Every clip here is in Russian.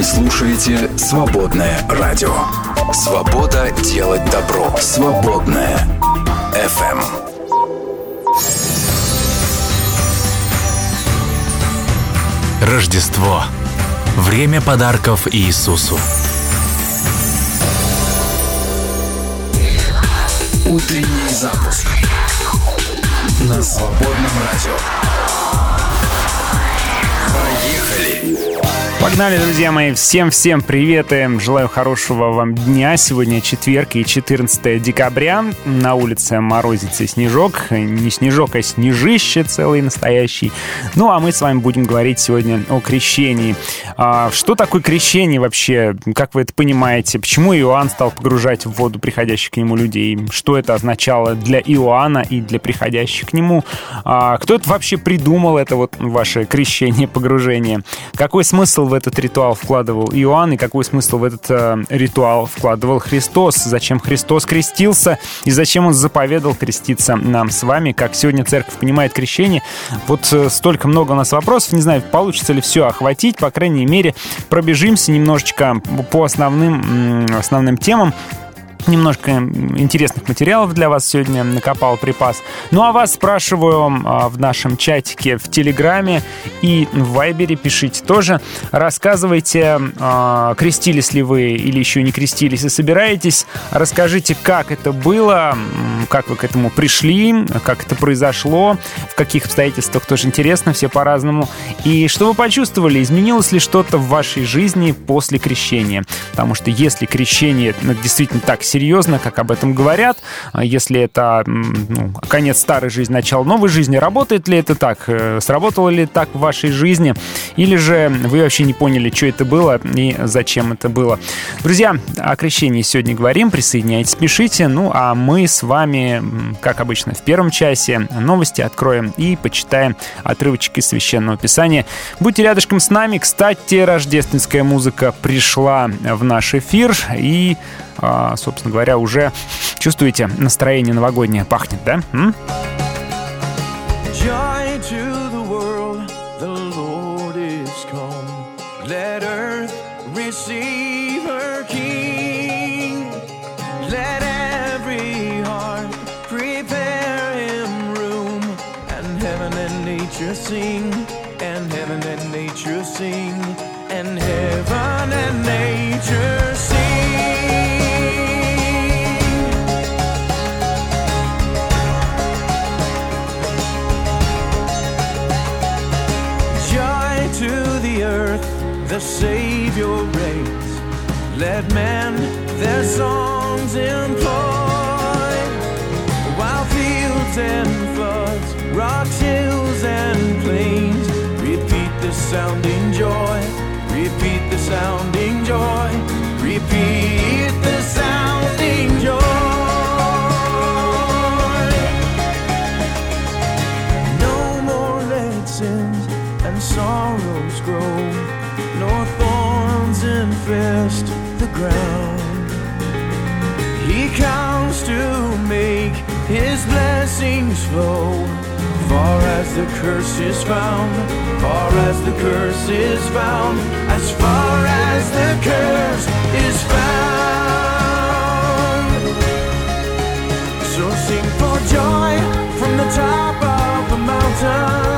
Вы слушаете «Свободное радио». Свобода делать добро. Свободное FM. Рождество. Время подарков Иисусу. Утренний запуск на свободном радио. Поехали! Погнали, друзья мои! Всем-всем привет и желаю хорошего вам дня. Сегодня четверг и 14 декабря. На улице морозится снежок. Не снежок, а снежище целый настоящий. Ну, а мы с вами будем говорить сегодня о крещении. А, что такое крещение вообще? Как вы это понимаете? Почему Иоанн стал погружать в воду приходящих к нему людей? Что это означало для Иоанна и для приходящих к нему? А, кто это вообще придумал, это вот ваше крещение, погружение? Какой смысл в этот ритуал вкладывал Иоанн и какой смысл в этот э, ритуал вкладывал Христос, зачем Христос крестился? И зачем Он заповедал креститься нам с вами, как сегодня церковь понимает крещение. Вот э, столько много у нас вопросов, не знаю, получится ли все охватить, по крайней мере, пробежимся немножечко по основным, основным темам немножко интересных материалов для вас сегодня накопал припас. Ну а вас спрашиваю а, в нашем чатике в Телеграме и в Вайбере пишите тоже. Рассказывайте, а, крестились ли вы или еще не крестились и собираетесь. Расскажите, как это было, как вы к этому пришли, как это произошло, в каких обстоятельствах тоже интересно, все по-разному. И что вы почувствовали, изменилось ли что-то в вашей жизни после крещения? Потому что если крещение ну, действительно так серьезно, как об этом говорят. А если это ну, конец старой жизни, начало новой жизни, работает ли это так? Э, сработало ли так в вашей жизни? Или же вы вообще не поняли, что это было и зачем это было? Друзья, о крещении сегодня говорим. Присоединяйтесь, пишите. Ну, а мы с вами, как обычно, в первом часе новости откроем и почитаем отрывочки Священного Писания. Будьте рядышком с нами. Кстати, рождественская музыка пришла в наш эфир. И собственно говоря, уже чувствуете настроение новогоднее пахнет, да? М? sing Let men their songs employ, while fields and floods, rocks, hills, and plains. Repeat the sounding joy, repeat the sounding the ground. He comes to make his blessings flow. Far as the curse is found, far as the curse is found, as far as the curse is found. So sing for joy from the top of the mountains.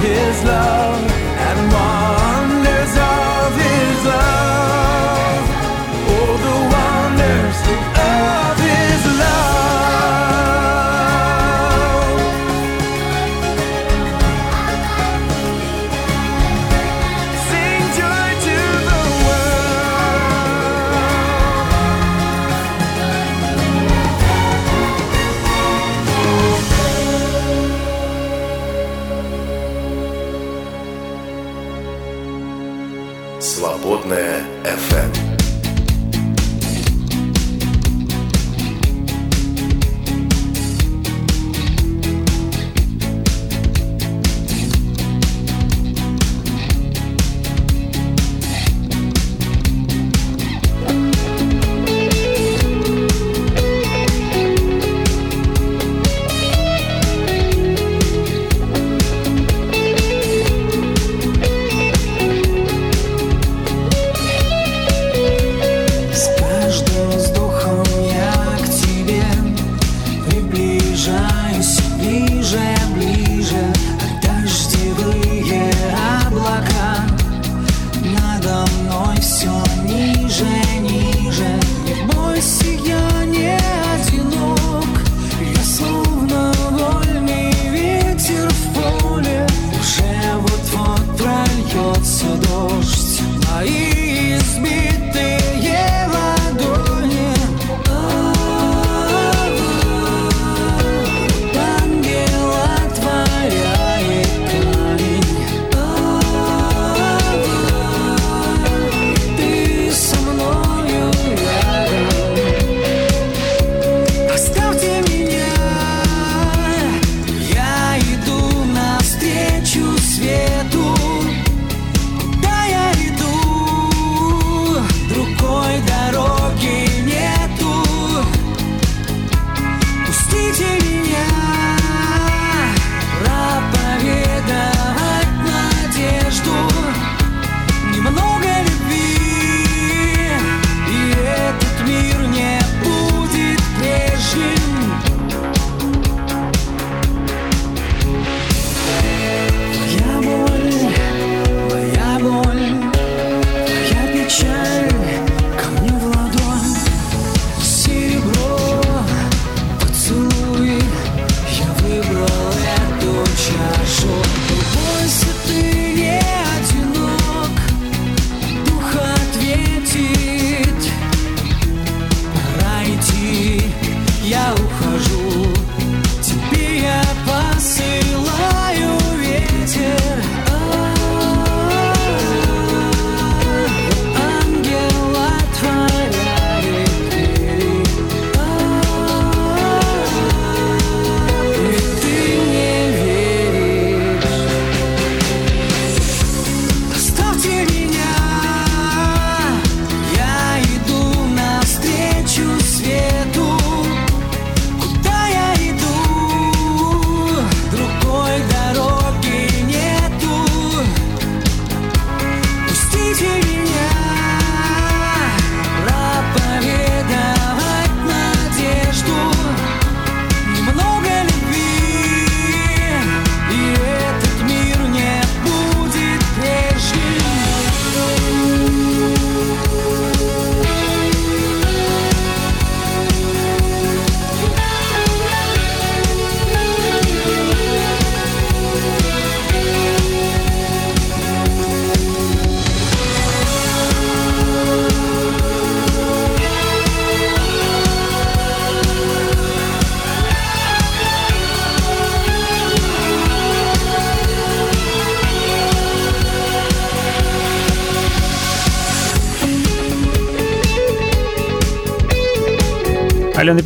His love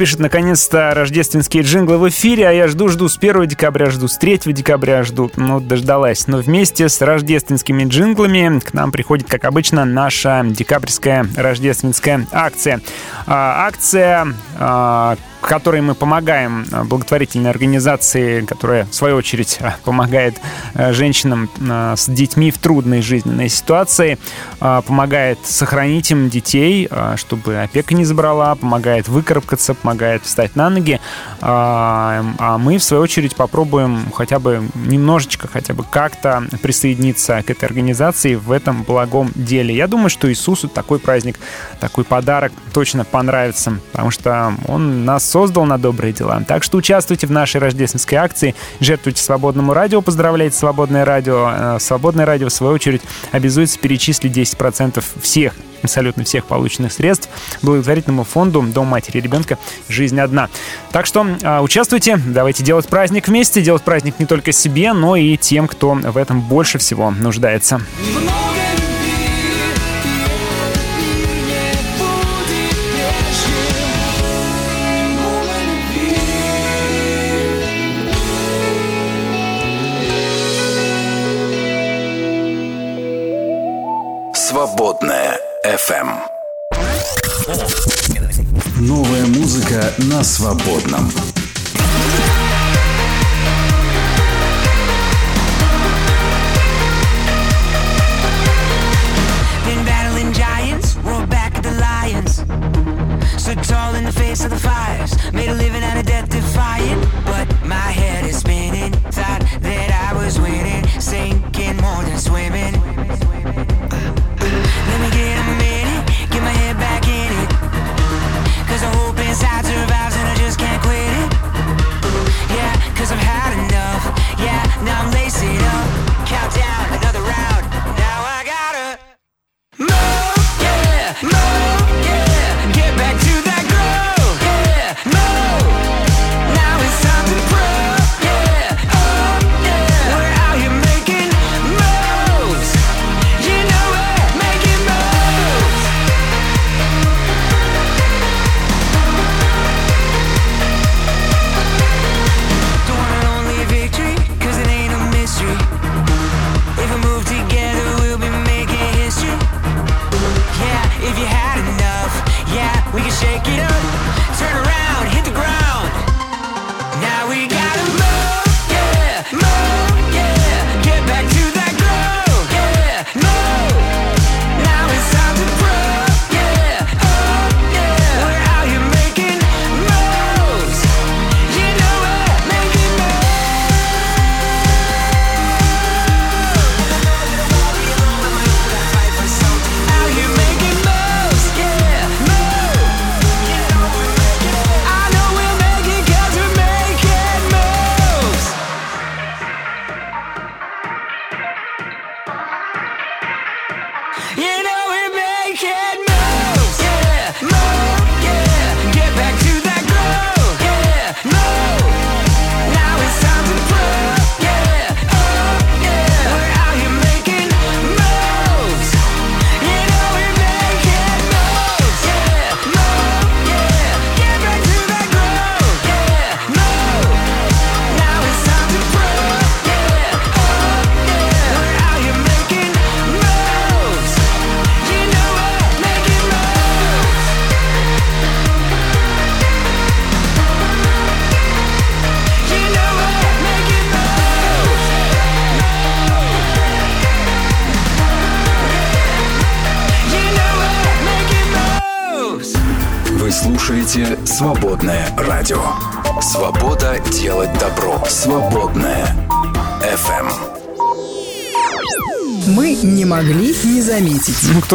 пишет, наконец-то рождественские джинглы в эфире, а я жду-жду с 1 декабря, жду с 3 декабря, жду. Ну, дождалась. Но вместе с рождественскими джинглами к нам приходит, как обычно, наша декабрьская рождественская акция. А, акция, а, которой мы помогаем благотворительной организации, которая, в свою очередь, а, помогает женщинам с детьми в трудной жизненной ситуации, помогает сохранить им детей, чтобы опека не забрала, помогает выкарабкаться, помогает встать на ноги. А мы, в свою очередь, попробуем хотя бы немножечко, хотя бы как-то присоединиться к этой организации в этом благом деле. Я думаю, что Иисусу такой праздник, такой подарок точно понравится, потому что Он нас создал на добрые дела. Так что участвуйте в нашей рождественской акции, жертвуйте свободному радио, поздравляйте свободное радио. Э, свободное радио, в свою очередь, обязуется перечислить 10% всех абсолютно всех полученных средств благотворительному фонду «Дом матери и ребенка. Жизнь одна». Так что э, участвуйте, давайте делать праздник вместе, делать праздник не только себе, но и тем, кто в этом больше всего нуждается. Свободная FM. Новая музыка на свободном.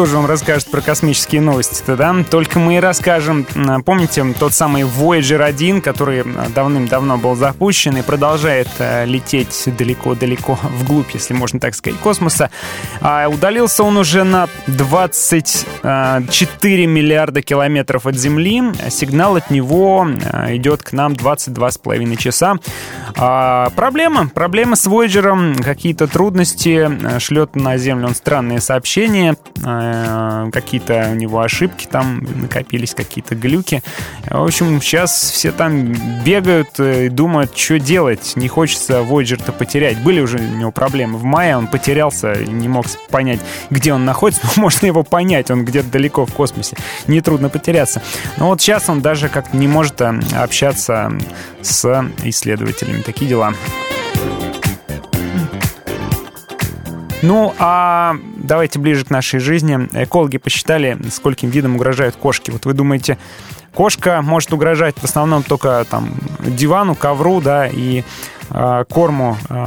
Заметить. Ну, кто же вам расскажет про космические новости-то, да? Только мы и расскажем. Помните тот самый Voyager 1, который давным-давно был запущен и продолжает э, лететь далеко-далеко вглубь, если можно так сказать, космоса. А удалился он уже на 24 миллиарда километров от Земли. Сигнал от него идет к нам 22,5 часа. А проблема, проблема с Voyager, какие-то трудности, э, шлет на Землю он странные сообщения, э, какие-то у него ошибки там накопились, какие-то глюки. В общем, сейчас все там бегают и думают, что делать. Не хочется Voyager-то потерять. Были уже у него проблемы. В мае он потерялся, не мог понять, где он находится. Но можно его понять, он где-то далеко в космосе. Нетрудно потеряться. Но вот сейчас он даже как-то не может э, общаться с исследователями. Такие дела. Ну, а давайте ближе к нашей жизни. Экологи посчитали, скольким видам угрожают кошки. Вот вы думаете, кошка может угрожать в основном только там дивану, ковру, да, и э, корму э,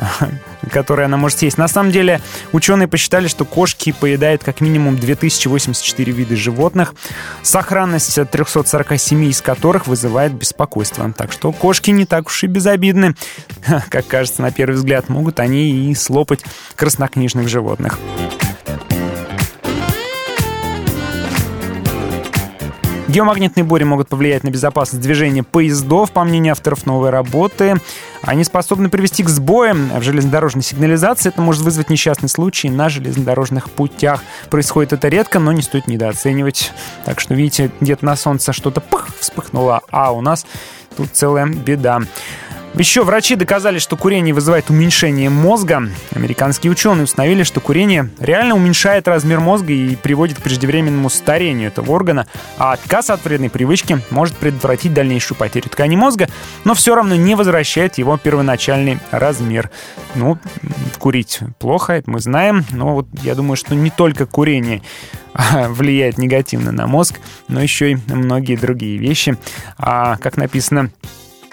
которые она может съесть. На самом деле, ученые посчитали, что кошки поедают как минимум 2084 вида животных, сохранность 347 из которых вызывает беспокойство. Так что кошки не так уж и безобидны. Как кажется, на первый взгляд, могут они и слопать краснокнижных животных. Геомагнитные бури могут повлиять на безопасность движения поездов, по мнению авторов новой работы. Они способны привести к сбоям в железнодорожной сигнализации. Это может вызвать несчастный случай на железнодорожных путях. Происходит это редко, но не стоит недооценивать. Так что, видите, где-то на солнце что-то пых, вспыхнуло, а у нас тут целая беда. Еще врачи доказали, что курение вызывает уменьшение мозга. Американские ученые установили, что курение реально уменьшает размер мозга и приводит к преждевременному старению этого органа, а отказ от вредной привычки может предотвратить дальнейшую потерю ткани мозга, но все равно не возвращает его первоначальный размер. Ну, курить плохо, это мы знаем, но вот я думаю, что не только курение влияет негативно на мозг, но еще и многие другие вещи. А, как написано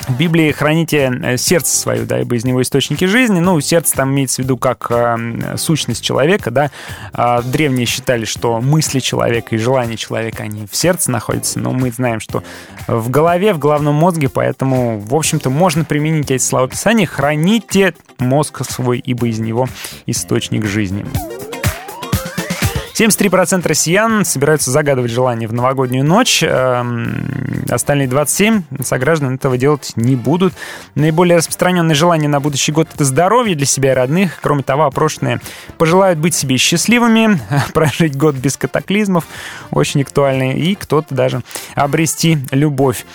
в Библии храните э, сердце свое, да, ибо из него источники жизни. Ну, сердце там имеется в виду как э, сущность человека, да. А древние считали, что мысли человека и желания человека, они в сердце находятся, но мы знаем, что в голове, в головном мозге, поэтому, в общем-то, можно применить эти слова Писания. Храните мозг свой, ибо из него источник жизни. 73% россиян собираются загадывать желание в новогоднюю ночь. Эм, остальные 27 сограждан этого делать не будут. Наиболее распространенное желание на будущий год — это здоровье для себя и родных. Кроме того, опрошенные пожелают быть себе счастливыми, прожить год без катаклизмов, очень актуальный, и кто-то даже обрести любовь.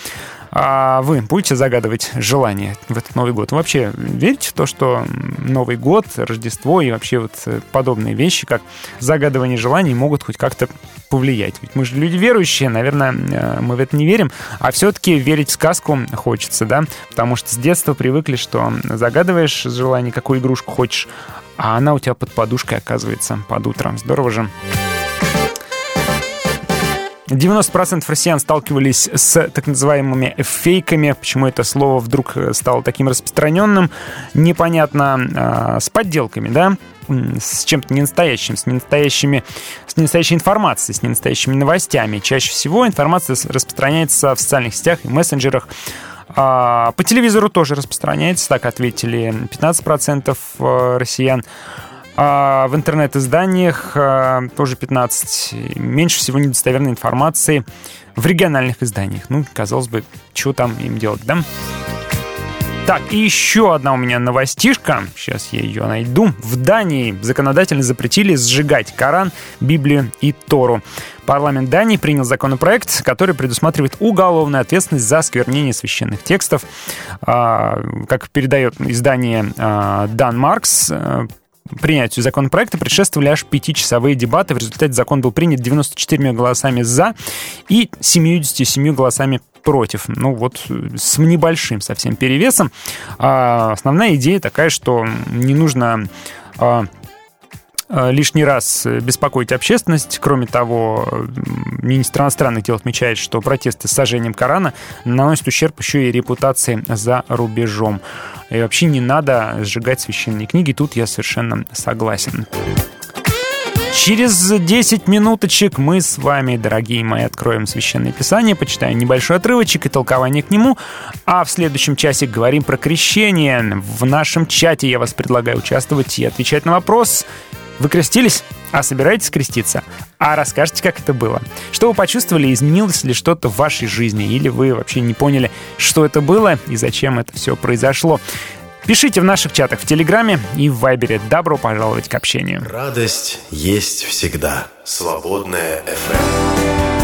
А вы будете загадывать желание в этот Новый год? Вообще верите в то, что Новый год, Рождество и вообще вот э, подобные вещи, как загадывание желаний, могут хоть как-то повлиять? Ведь мы же люди верующие, наверное, э, мы в это не верим, а все-таки верить в сказку хочется, да? Потому что с детства привыкли, что загадываешь желание, какую игрушку хочешь, а она у тебя под подушкой оказывается под утром. Здорово же. 90% россиян сталкивались с так называемыми фейками. Почему это слово вдруг э, стало таким распространенным? Непонятно. А, с подделками, да? с чем-то ненастоящим, с ненастоящими, с ненастоящей информацией, с ненастоящими новостями. Чаще всего информация распространяется в социальных сетях и мессенджерах. А, по телевизору тоже распространяется, так ответили 15% э, россиян. А в интернет-изданиях а, тоже 15. Меньше всего недостоверной информации в региональных изданиях. Ну, казалось бы, что там им делать, да? Так, и еще одна у меня новостишка. Сейчас я ее найду. В Дании законодательно запретили сжигать Коран, Библию и Тору. Парламент Дании принял законопроект, который предусматривает уголовную ответственность за осквернение священных текстов. А, как передает издание Дан Маркс, принятию законопроекта предшествовали аж пятичасовые дебаты. В результате закон был принят 94 голосами «за» и 77 голосами против. Ну вот с небольшим совсем перевесом. А основная идея такая, что не нужно а, а лишний раз беспокоить общественность. Кроме того, министр иностранных дел отмечает, что протесты с сожжением Корана наносят ущерб еще и репутации за рубежом. И вообще не надо сжигать священные книги. Тут я совершенно согласен. Через 10 минуточек мы с вами, дорогие мои, откроем Священное Писание, почитаем небольшой отрывочек и толкование к нему, а в следующем часе говорим про крещение. В нашем чате я вас предлагаю участвовать и отвечать на вопрос, вы крестились? А собираетесь креститься? А расскажите, как это было? Что вы почувствовали, изменилось ли что-то в вашей жизни? Или вы вообще не поняли, что это было и зачем это все произошло? Пишите в наших чатах в Телеграме и в Вайбере. Добро пожаловать к общению. Радость есть всегда. Свободная FM.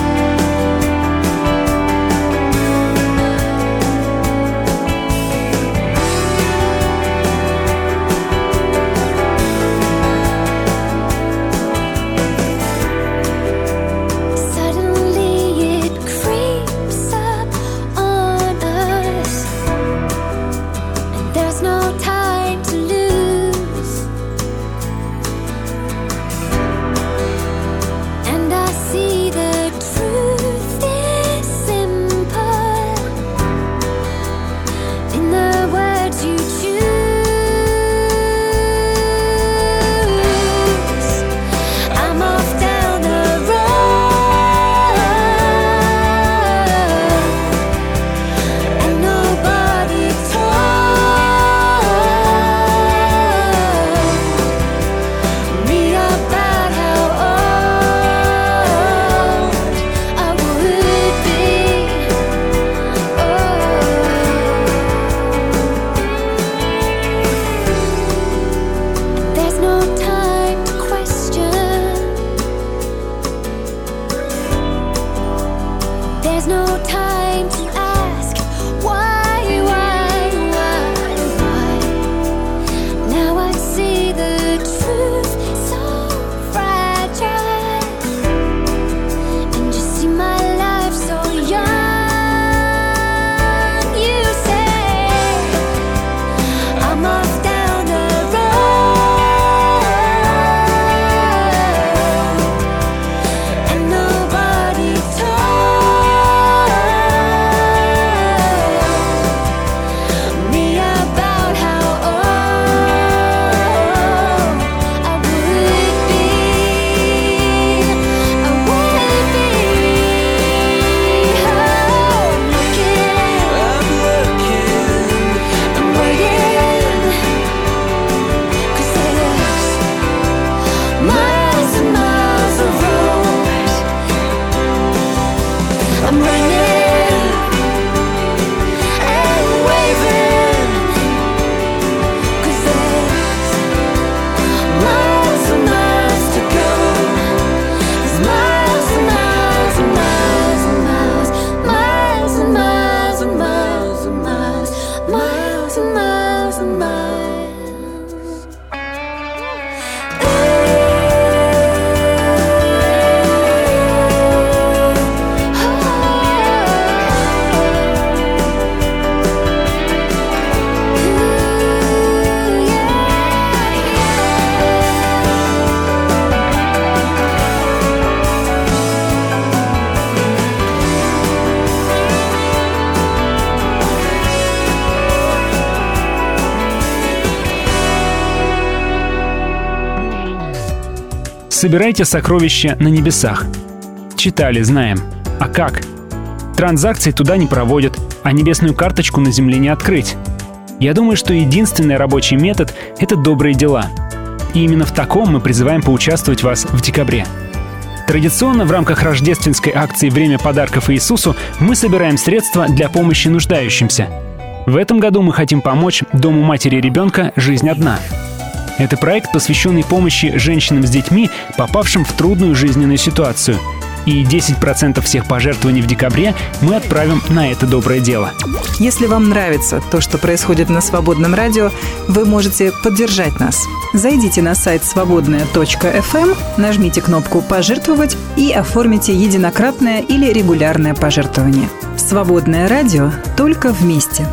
Собирайте сокровища на небесах. Читали, знаем. А как? Транзакции туда не проводят, а небесную карточку на земле не открыть. Я думаю, что единственный рабочий метод — это добрые дела. И именно в таком мы призываем поучаствовать вас в декабре. Традиционно в рамках рождественской акции «Время подарков Иисусу» мы собираем средства для помощи нуждающимся. В этом году мы хотим помочь Дому матери и ребенка «Жизнь одна». Это проект, посвященный помощи женщинам с детьми, попавшим в трудную жизненную ситуацию. И 10% всех пожертвований в декабре мы отправим на это доброе дело. Если вам нравится то, что происходит на Свободном радио, вы можете поддержать нас. Зайдите на сайт свободная.фм, эм, нажмите кнопку «Пожертвовать» и оформите единократное или регулярное пожертвование. Свободное радио только вместе.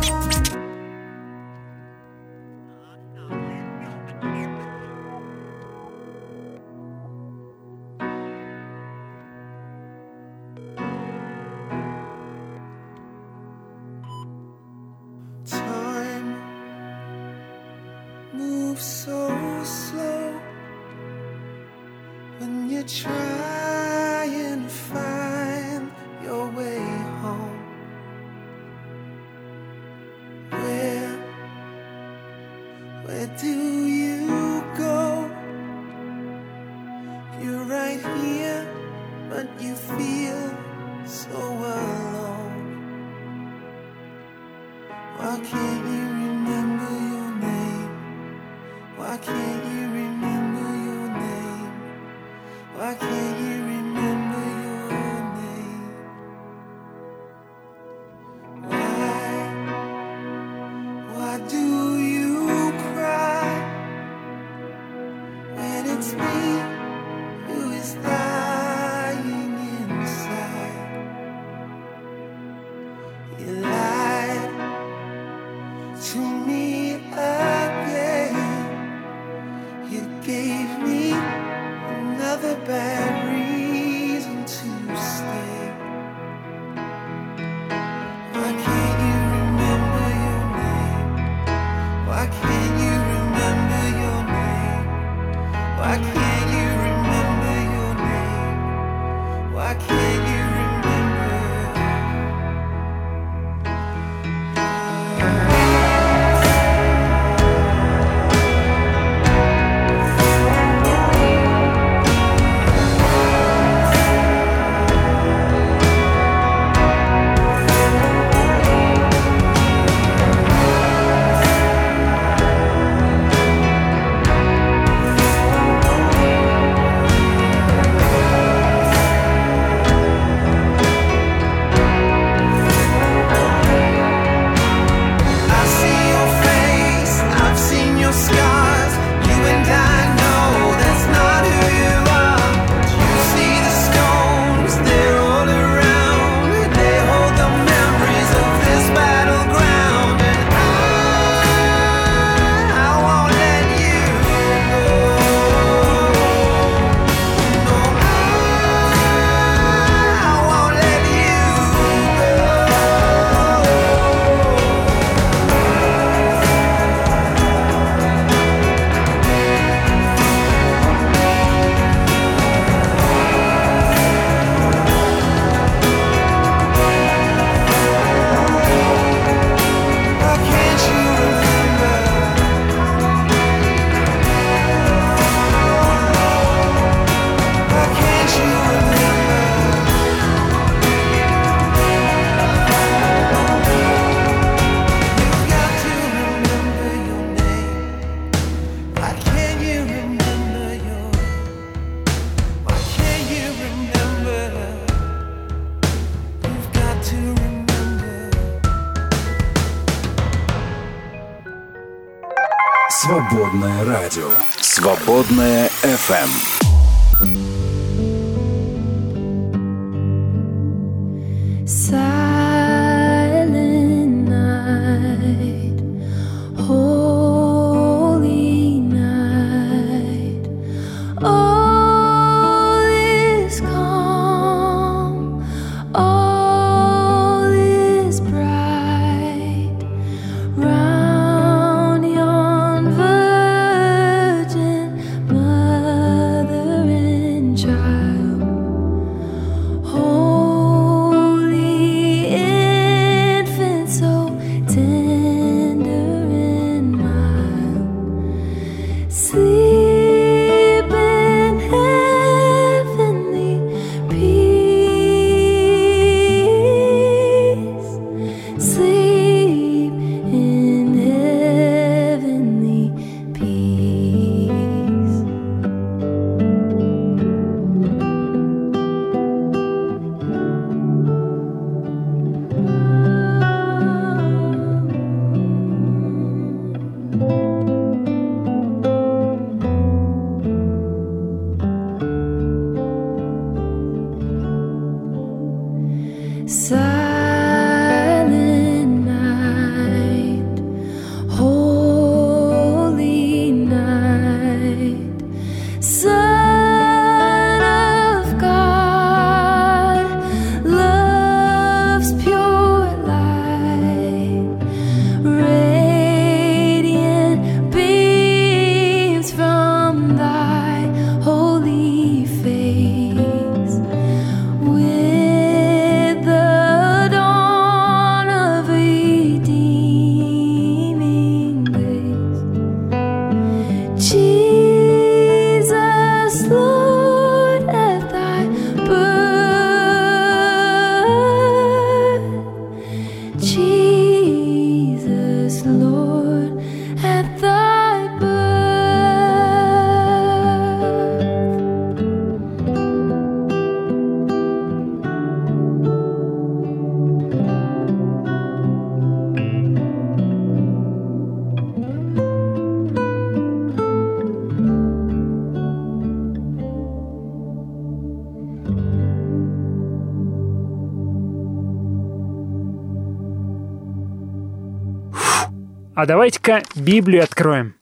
А давайте-ка Библию откроем.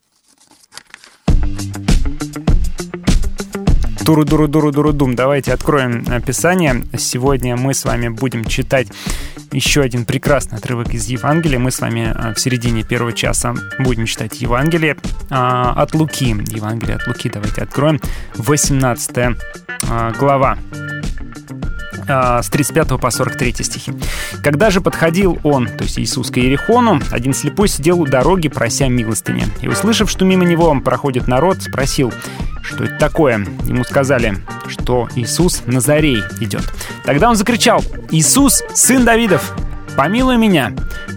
Туру-дуру-дуру-дуру-дум. Давайте откроем Писание. Сегодня мы с вами будем читать еще один прекрасный отрывок из Евангелия. Мы с вами а, в середине первого часа будем читать Евангелие а, от Луки. Евангелие от Луки давайте откроем. 18 а, глава. А, с 35 по 43 стихи. «Когда же подходил он, то есть Иисус, к Иерихону, один слепой сидел у дороги, прося милостыни. И, услышав, что мимо него проходит народ, спросил, что это такое. Ему сказали, что Иисус Назарей идет. Тогда он закричал, «Иисус, сын Давидов, помилуй меня!»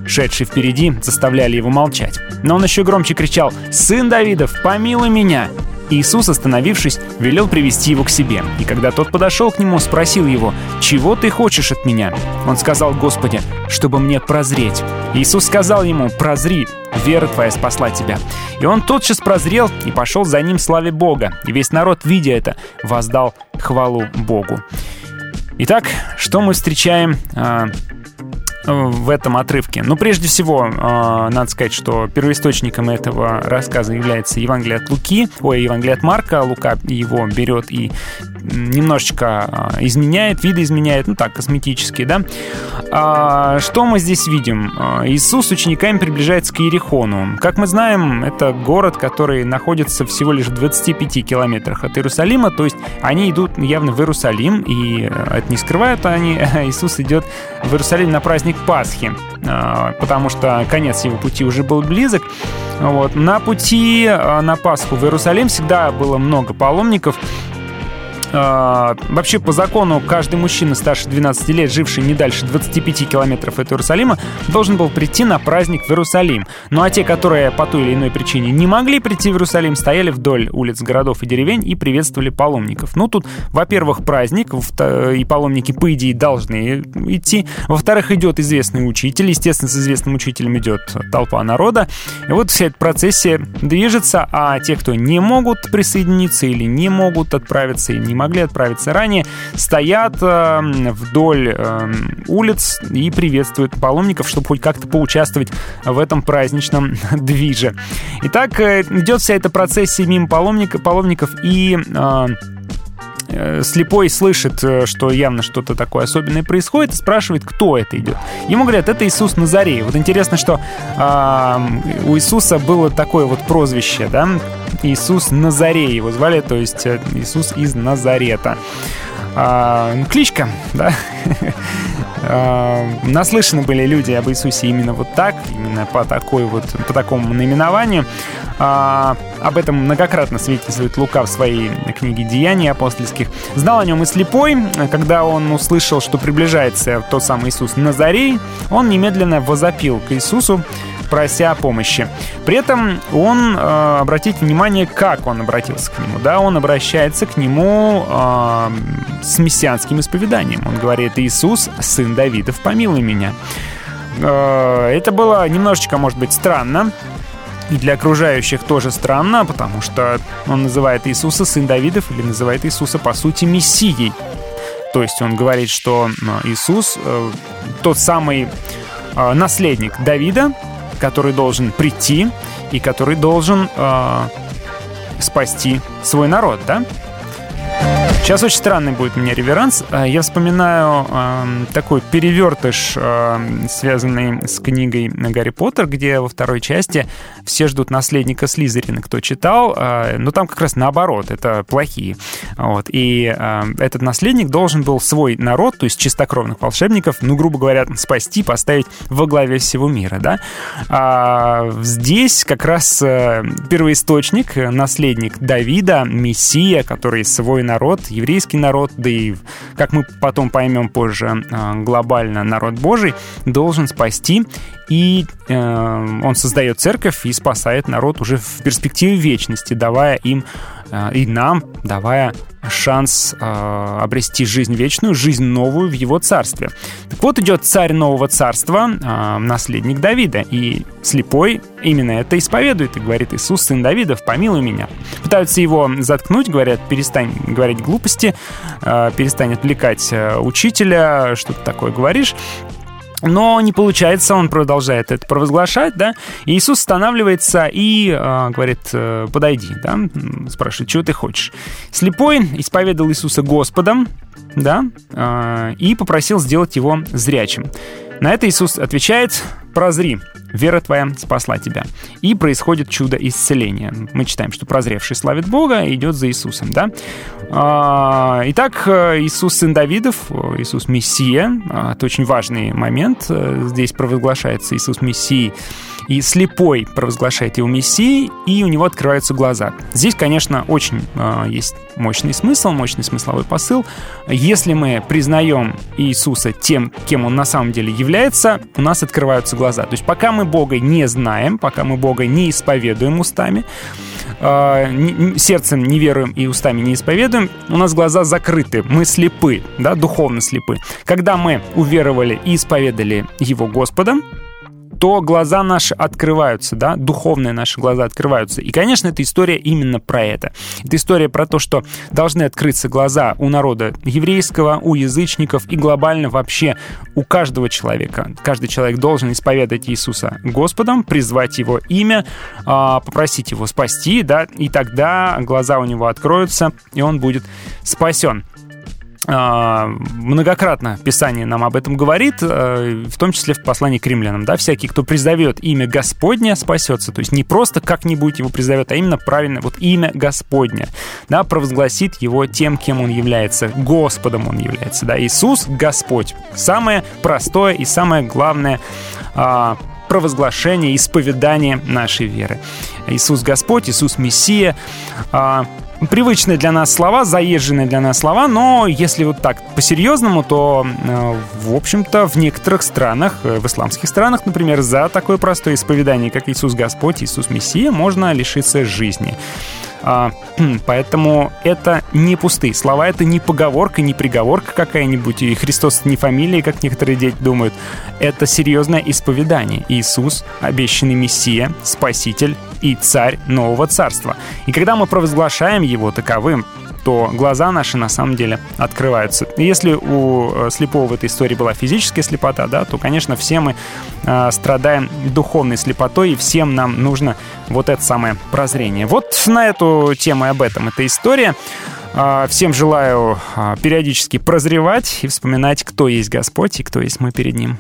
Шедшие впереди заставляли его молчать. Но он еще громче кричал, «Сын Давидов, помилуй меня!» Иисус, остановившись, велел привести его к себе. И когда тот подошел к нему, спросил его, «Чего ты хочешь от меня?» Он сказал, «Господи, чтобы мне прозреть». Иисус сказал ему, «Прозри, вера твоя спасла тебя». И он тотчас прозрел и пошел за ним славе Бога. И весь народ, видя это, воздал хвалу Богу. Итак, что мы встречаем а, в этом отрывке? Ну, прежде всего, э, надо сказать, что первоисточником этого рассказа является Евангелие от Луки, ой, Евангелие от Марка. Лука его берет и немножечко э, изменяет, видоизменяет, ну так, косметически, да. А, что мы здесь видим? Э, Иисус с учениками приближается к Иерихону. Как мы знаем, это город, который находится всего лишь в 25 километрах от Иерусалима, то есть они идут явно в Иерусалим, и это не скрывают они, Иисус идет в Иерусалим на праздник Пасхи, потому что конец его пути уже был близок. Вот. На пути на Пасху в Иерусалим всегда было много паломников, э, вообще по закону каждый мужчина старше 12 лет, живший не дальше 25 километров от Иерусалима, должен был прийти на праздник в Иерусалим. Ну а те, которые по той или иной причине не могли прийти в Иерусалим, стояли вдоль улиц городов и деревень и приветствовали паломников. Ну тут, во-первых, праздник, и паломники, по идее, должны идти. Во-вторых, идет известный учитель, естественно, с известным учителем идет толпа народа. И вот вся эта процессия движется, а те, кто не могут присоединиться или не могут отправиться, и не могли отправиться ранее, стоят э, вдоль э, улиц и приветствуют паломников, чтобы хоть как-то поучаствовать в этом праздничном движе. Итак, э, идет вся эта процессия мимо паломника, паломников и э, слепой слышит, э, что явно что-то такое особенное происходит, спрашивает, кто это идет. Ему говорят, это Иисус Назарей. Вот интересно, что э, у Иисуса было такое вот прозвище, да, Иисус Назарей его звали, то есть э, Иисус из Назарета. А, кличка, да. а, наслышаны были люди об Иисусе именно вот так, именно по такой вот, по такому наименованию. А, об этом многократно свидетельствует Лука в своей книге «Деяния апостольских». Знал о нем и слепой. Когда он услышал, что приближается тот самый Иисус Назарей, он немедленно возопил к Иисусу, прося помощи. При этом он, э, обратите внимание, как он обратился к нему. Да, он обращается к нему э, с мессианским исповеданием. Он говорит, Иисус, сын Давидов, помилуй меня. Э, это было немножечко, может быть, странно, и для окружающих тоже странно, потому что он называет Иисуса сын Давидов или называет Иисуса по сути Мессией. То есть он говорит, что э, Иисус э, тот самый э, наследник Давида, который должен прийти и который должен э, спасти свой народ, да? Сейчас очень странный будет у меня реверанс. А, я вспоминаю э, такой перевертыш, э, связанный с книгой Гарри Поттер, где во второй части все ждут наследника Слизерина, кто читал. Э, но там как раз наоборот, это плохие. Вот. И э, этот наследник должен был свой народ, то есть чистокровных волшебников, ну, грубо говоря, спасти, поставить во главе всего мира. Да? А здесь как раз э, первоисточник, наследник Давида, Мессия, который свой народ еврейский народ, да и, как мы потом поймем позже, а, глобально народ Божий, должен спасти. И э, он создает церковь и спасает народ уже в перспективе вечности, давая им э, и нам, давая шанс э, обрести жизнь вечную, жизнь новую в его царстве. Так вот идет царь нового царства, э, наследник Давида, и слепой именно это исповедует и говорит, Иисус, сын Давидов, помилуй меня. Пытаются его заткнуть, говорят, перестань говорить глупости, э, перестань отвлекать учителя, что ты такое говоришь. Но не получается, он продолжает это провозглашать, да. И Иисус останавливается и э, говорит, э, подойди, да, спрашивает, что ты хочешь. Слепой исповедал Иисуса Господом, да, э, и попросил сделать его зрячим. На это Иисус отвечает, прозри, вера твоя спасла тебя. И происходит чудо исцеления. Мы читаем, что прозревший славит Бога идет за Иисусом, да? А, итак, Иисус сын Давидов, Иисус Мессия, а, это очень важный момент. Здесь провозглашается Иисус Мессии и слепой провозглашает его мессией, и у него открываются глаза. Здесь, конечно, очень э, есть мощный смысл, мощный смысловой посыл. Если мы признаем Иисуса тем, кем он на самом деле является, у нас открываются глаза. То есть пока мы Бога не знаем, пока мы Бога не исповедуем устами, э, сердцем не веруем и устами не исповедуем, у нас глаза закрыты, мы слепы, да, духовно слепы. Когда мы уверовали и исповедали Его Господом, то глаза наши открываются, да, духовные наши глаза открываются. И, конечно, эта история именно про это. Это история про то, что должны открыться глаза у народа еврейского, у язычников и глобально вообще у каждого человека. Каждый человек должен исповедать Иисуса Господом, призвать Его имя, а, попросить Его спасти, да, и тогда глаза у него откроются, и он будет спасен. А, многократно Писание нам об этом говорит, э, в том числе в послании к римлянам. Да? Всякий, кто призовет имя Господня, спасется. То есть не просто как-нибудь его призовет, а именно правильно вот имя Господня. Да? Провозгласит его тем, кем он является. Господом он является. Да? Иисус — Господь. Самое простое и самое главное а, провозглашение, исповедание нашей веры. Иисус Господь, Иисус Мессия. Привычные для нас слова, заезженные для нас слова, но если вот так по-серьезному, то, э, в общем-то, в некоторых странах, э, в исламских странах, например, за такое простое исповедание, как Иисус Господь, Иисус Мессия, можно лишиться жизни. А, поэтому это не пустые слова, это не поговорка, не приговорка какая-нибудь, и Христос не фамилия, как некоторые дети думают. Это серьезное исповедание. Иисус, обещанный Мессия, Спаситель и Царь Нового Царства. И когда мы провозглашаем Его таковым, то глаза наши на самом деле открываются. Если у э, слепого в этой истории была физическая слепота, да, то, конечно, все мы э, страдаем духовной слепотой, и всем нам нужно вот это самое прозрение. Вот на эту тему и об этом эта история. Э, всем желаю э, периодически прозревать и вспоминать, кто есть Господь и кто есть мы перед Ним.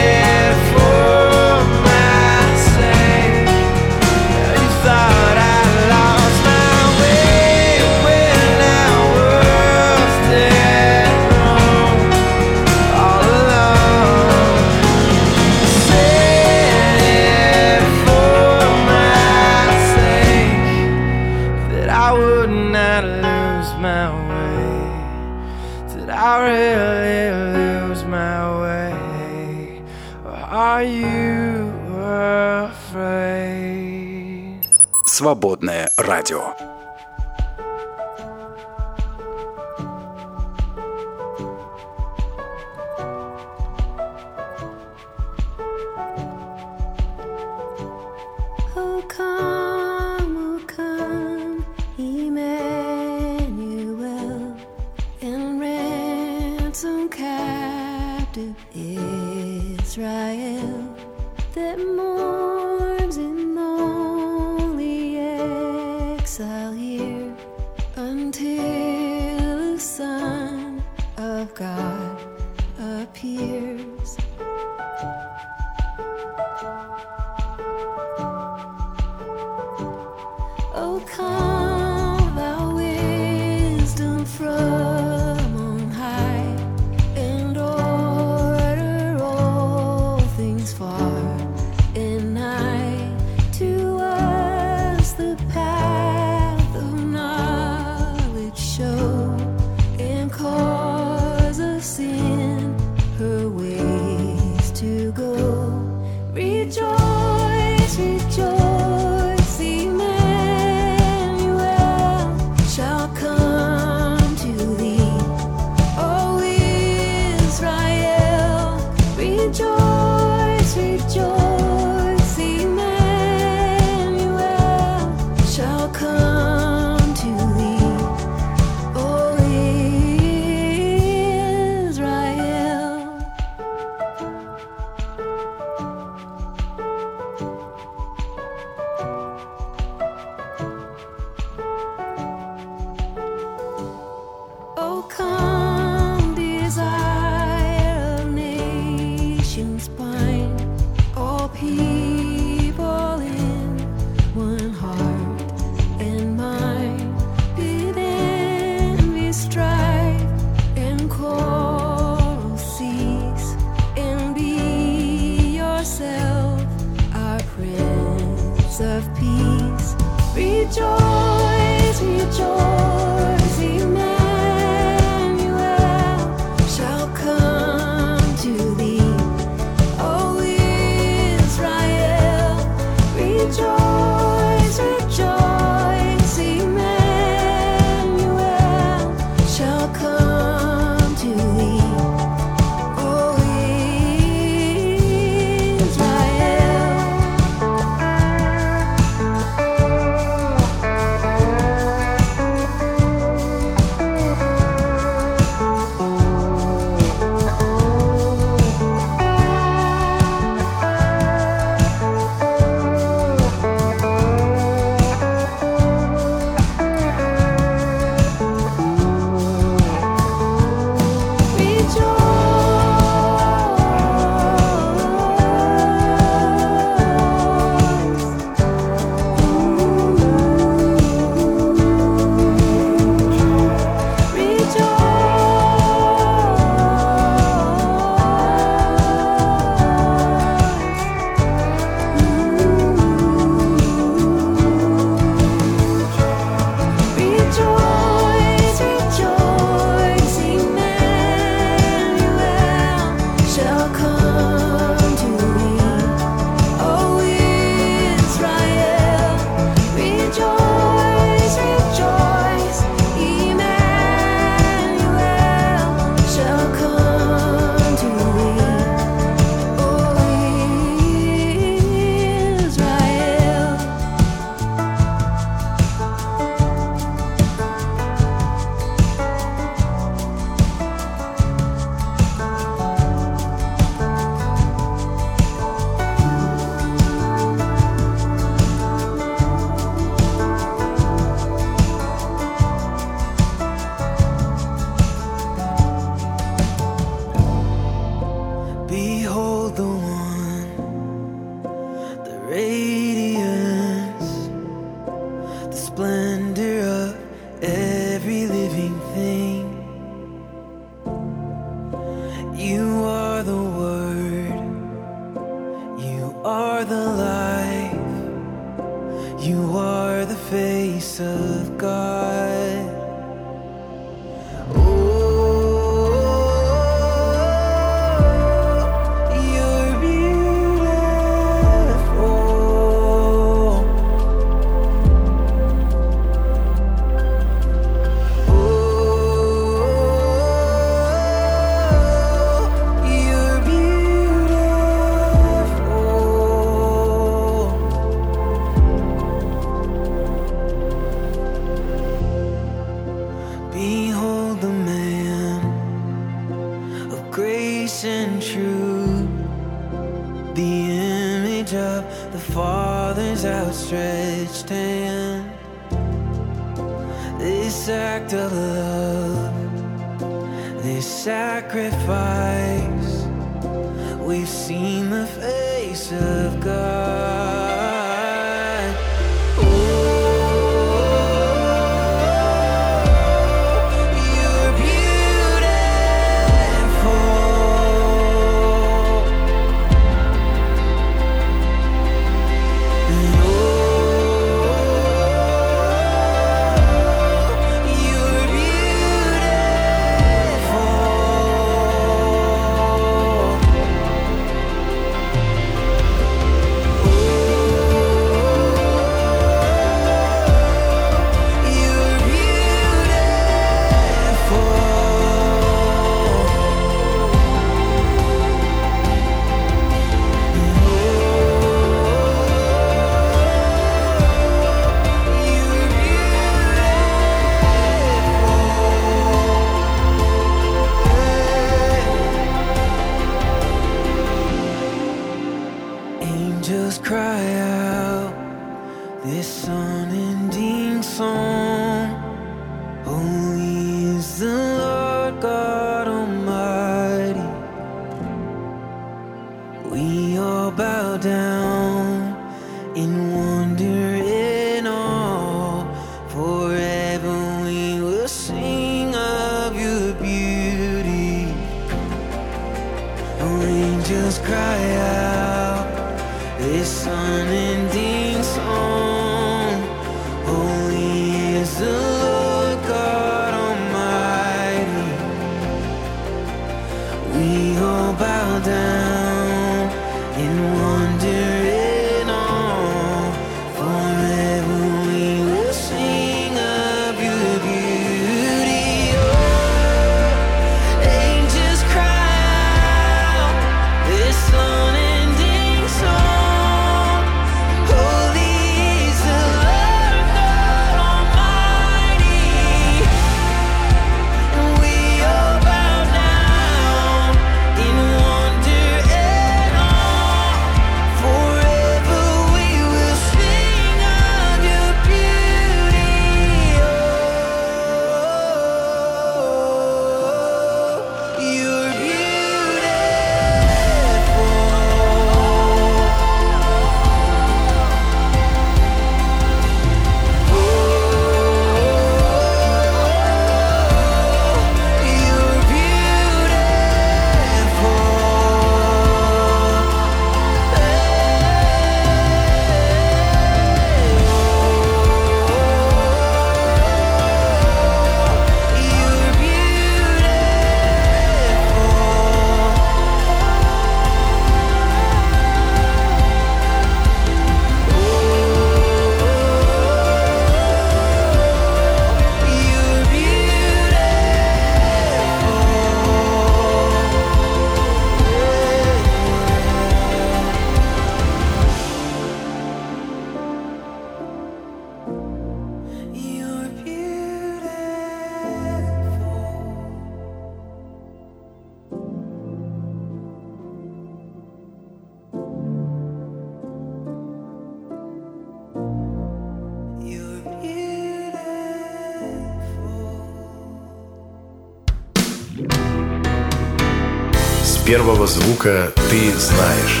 Первого звука ты знаешь.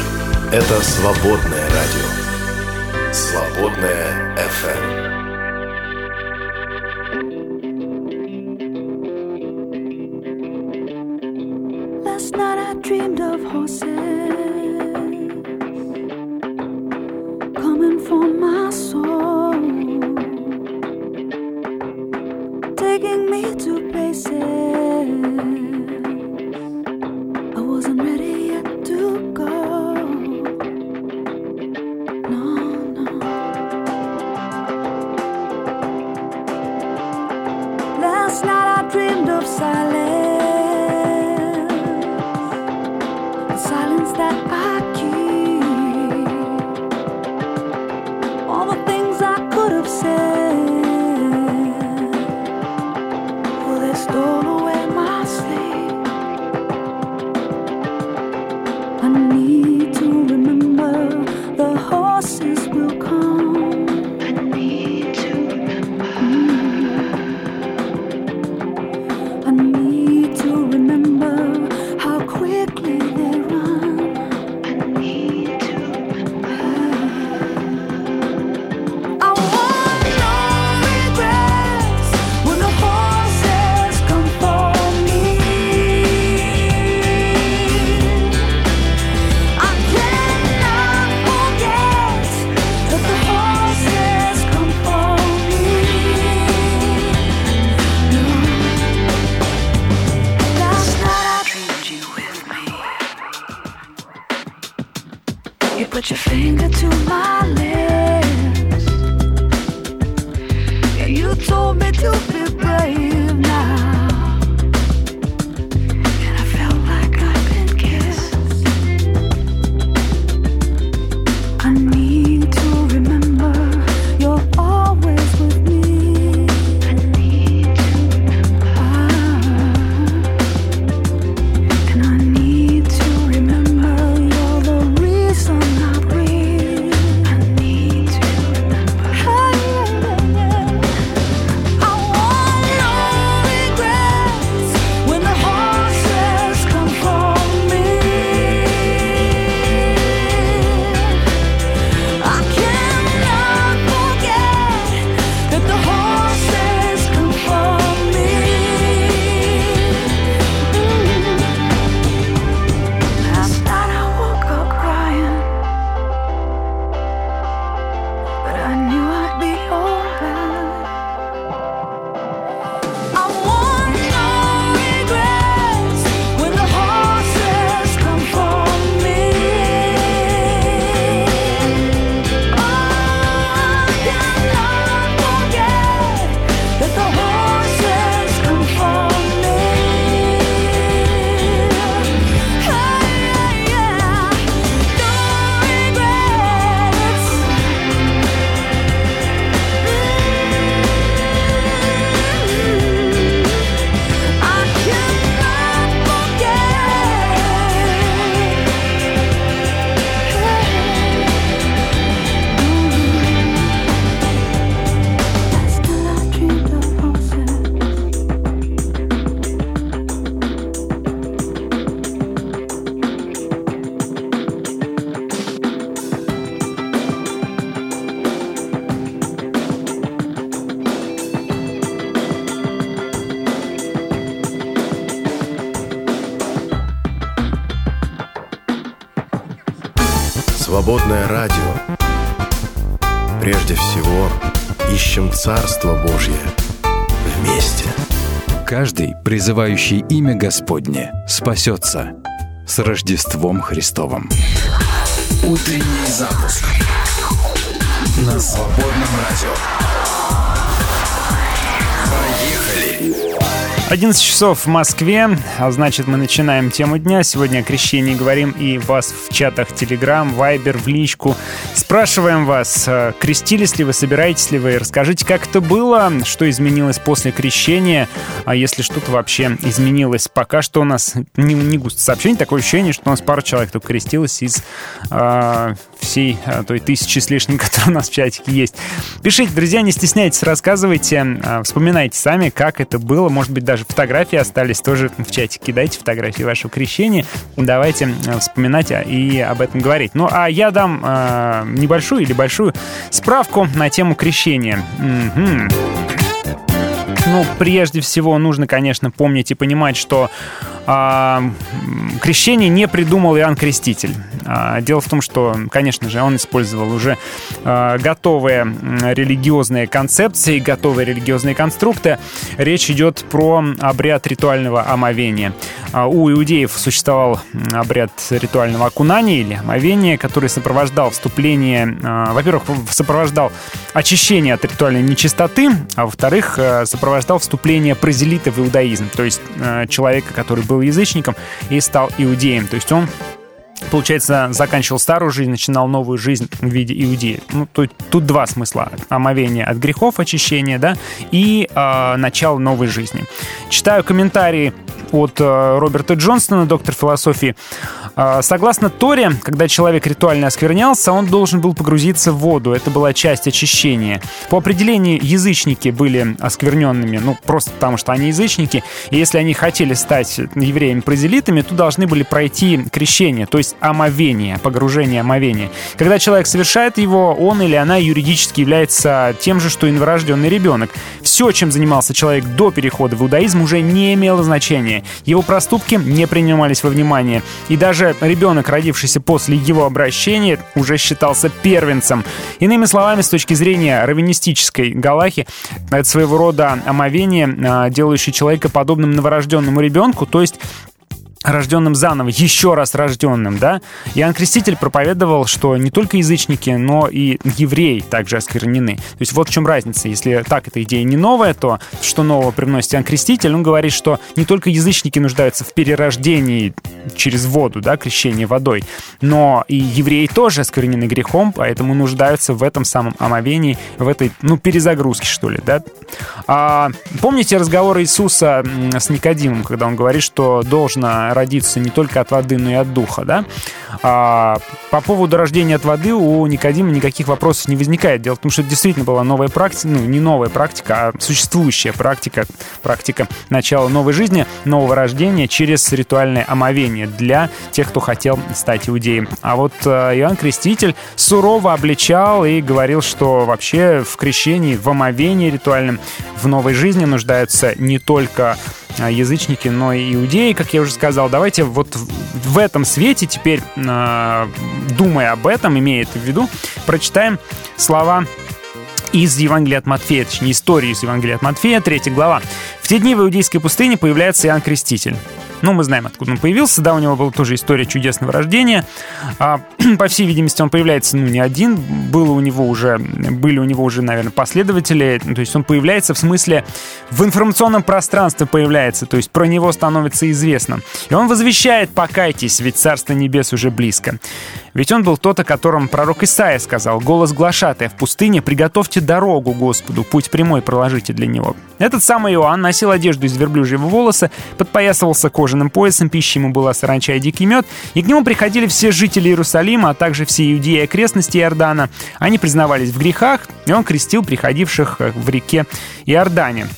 Это свободное радио. Свободное FM. Свободное радио. Прежде всего, ищем Царство Божье вместе. Каждый, призывающий имя Господне, спасется с Рождеством Христовым. Утренний запуск на свободном радио. 11 часов в Москве, а значит мы начинаем тему дня. Сегодня о крещении говорим и вас в чатах Telegram, Viber, в личку. Спрашиваем вас, э, крестились ли вы, собираетесь ли вы? Расскажите, как это было, что изменилось после крещения, а если что-то вообще изменилось. Пока что у нас не, не густо сообщений, такое ощущение, что у нас пара человек только крестилось из э, всей э, той тысячи с лишним, которая у нас в чатике есть. Пишите, друзья, не стесняйтесь, рассказывайте, э, вспоминайте сами, как это было. Может быть, даже фотографии остались тоже в чате. Кидайте фотографии вашего крещения. Давайте э, вспоминать а, и об этом говорить. Ну, а я дам небольшую или большую справку на тему крещения. Мгм. Ну, прежде всего, нужно, конечно, помнить и понимать, что м, крещение не придумал Иоанн Креститель. А, дело в том, что, конечно же, он использовал уже а, готовые религиозные концепции, готовые религиозные конструкты. Речь идет про обряд ритуального омовения. У иудеев существовал обряд ритуального окунания или омовения, который сопровождал вступление, а, во-первых, сопровождал очищение от ритуальной нечистоты, а во-вторых, э, сопровождал вступление прозелита в иудаизм, то есть э, человека, который был язычником и стал иудеем. То есть он Получается, заканчивал старую жизнь, начинал новую жизнь в виде иудея. Ну, тут, тут два смысла. Омовение от грехов, очищение, да, и э, начало новой жизни. Читаю комментарии от э, Роберта Джонстона, доктор философии. Э, согласно Торе, когда человек ритуально осквернялся, он должен был погрузиться в воду. Это была часть очищения. По определению, язычники были оскверненными, ну, просто потому что они язычники. И если они хотели стать евреями-прозелитами, то должны были пройти крещение, то есть омовение, погружение омовение. Когда человек совершает его, он или она юридически является тем же, что и новорожденный ребенок. Все, чем занимался человек до перехода в иудаизм, уже не имело значения. Его проступки не принимались во внимание. И даже ребенок, родившийся после его обращения, уже считался первенцем. Иными словами, с точки зрения раввинистической галахи, это своего рода омовение, а, делающее человека подобным новорожденному ребенку, то есть рожденным заново, еще раз рожденным, да? Иоанн Креститель проповедовал, что не только язычники, но и евреи также осквернены. То есть вот в чем разница. Если так эта идея не новая, то что нового привносит Иоанн Креститель? Он говорит, что не только язычники нуждаются в перерождении через воду, да, крещение водой, но и евреи тоже осквернены грехом, поэтому нуждаются в этом самом омовении, в этой, ну, перезагрузке, что ли, да? А, помните разговор Иисуса с Никодимом, когда он говорит, что должно родиться не только от воды, но и от духа, да? А, по поводу рождения от воды у Никодима никаких вопросов не возникает. Дело в том, что это действительно была новая практика, ну, не новая практика, а существующая практика, практика начала новой жизни, нового рождения через ритуальное омовение для тех, кто хотел стать иудеем. А вот э, Иоанн Креститель сурово обличал и говорил, что вообще в крещении, в омовении ритуальном в новой жизни нуждаются не только язычники, но и иудеи, как я уже сказал. Давайте вот в- в этом свете теперь, а, думая об этом, имея это в виду, прочитаем слова из Евангелия от Матфея, точнее, историю из Евангелия от Матфея, 3 глава. В те дни в Иудейской пустыне появляется Иоанн Креститель. Ну, мы знаем, откуда он появился. Да, у него была тоже история чудесного рождения. А, по всей видимости, он появляется, ну, не один. Было у него уже, были у него уже, наверное, последователи. Ну, То есть он появляется в смысле в информационном пространстве появляется. То есть про него становится известно. И он возвещает «покайтесь, ведь Царство Небес уже близко». Ведь он был тот, о котором пророк Исаия сказал «Голос глашатая в пустыне, приготовьте дорогу Господу, путь прямой проложите для него». Этот самый Иоанн носил одежду из верблюжьего волоса, подпоясывался кожаным поясом, пищей ему была саранча и дикий мед, и к нему приходили все жители Иерусалима, а также все иудеи окрестности Иордана. Они признавались в грехах, и он крестил приходивших э, в реке Иордане.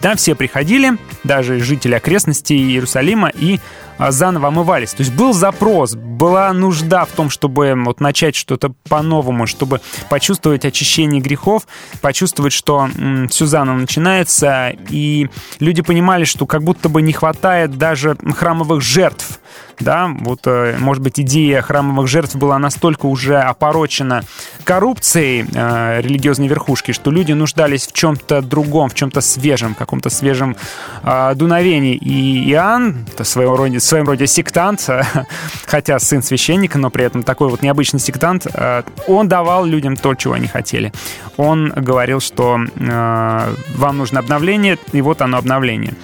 Там все приходили, даже жители окрестностей Иерусалима, и заново омывались. То есть был запрос, была нужда в том, чтобы вот начать что-то по-новому, чтобы почувствовать очищение грехов, почувствовать, что все заново начинается, и люди понимали, что как будто бы не хватает даже храмовых жертв. Да, вот, э, может быть, идея храмовых жертв была настолько уже опорочена коррупцией э, религиозной верхушки, что люди нуждались в чем-то другом, в чем-то свежем, в каком-то свежем э, дуновении. И Иоанн, это своего рода, в своем роде сектант, хотя сын священника, но при этом такой вот необычный сектант, э, он давал людям то, чего они хотели. Он говорил, что э, вам нужно обновление, и вот оно обновление.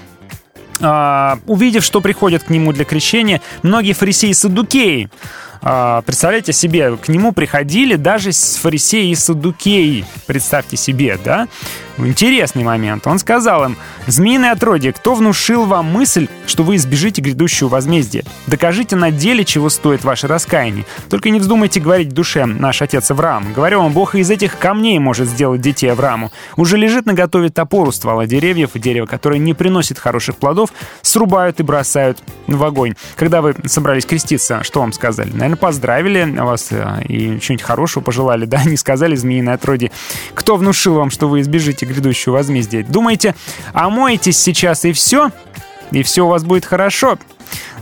А, увидев, что приходят к нему для крещения, многие фарисеи и саддукеи, а, представляете себе, к нему приходили даже с фарисеи и саддукеи, представьте себе, да? Интересный момент. Он сказал им, «Змеиное отродье, кто внушил вам мысль, что вы избежите грядущего возмездия? Докажите на деле, чего стоит ваше раскаяние. Только не вздумайте говорить душе, наш отец Авраам. Говорю вам, Бог из этих камней может сделать детей Аврааму. Уже лежит на готове топор у ствола деревьев, и дерево, которое не приносит хороших плодов, срубают и бросают в огонь. Когда вы собрались креститься, что вам сказали? Наверное, наверное, поздравили вас э, и что-нибудь хорошего пожелали, да, не сказали змеиное отродье. Кто внушил вам, что вы избежите грядущего возмездия? Думаете, омоетесь сейчас и все? И все у вас будет хорошо?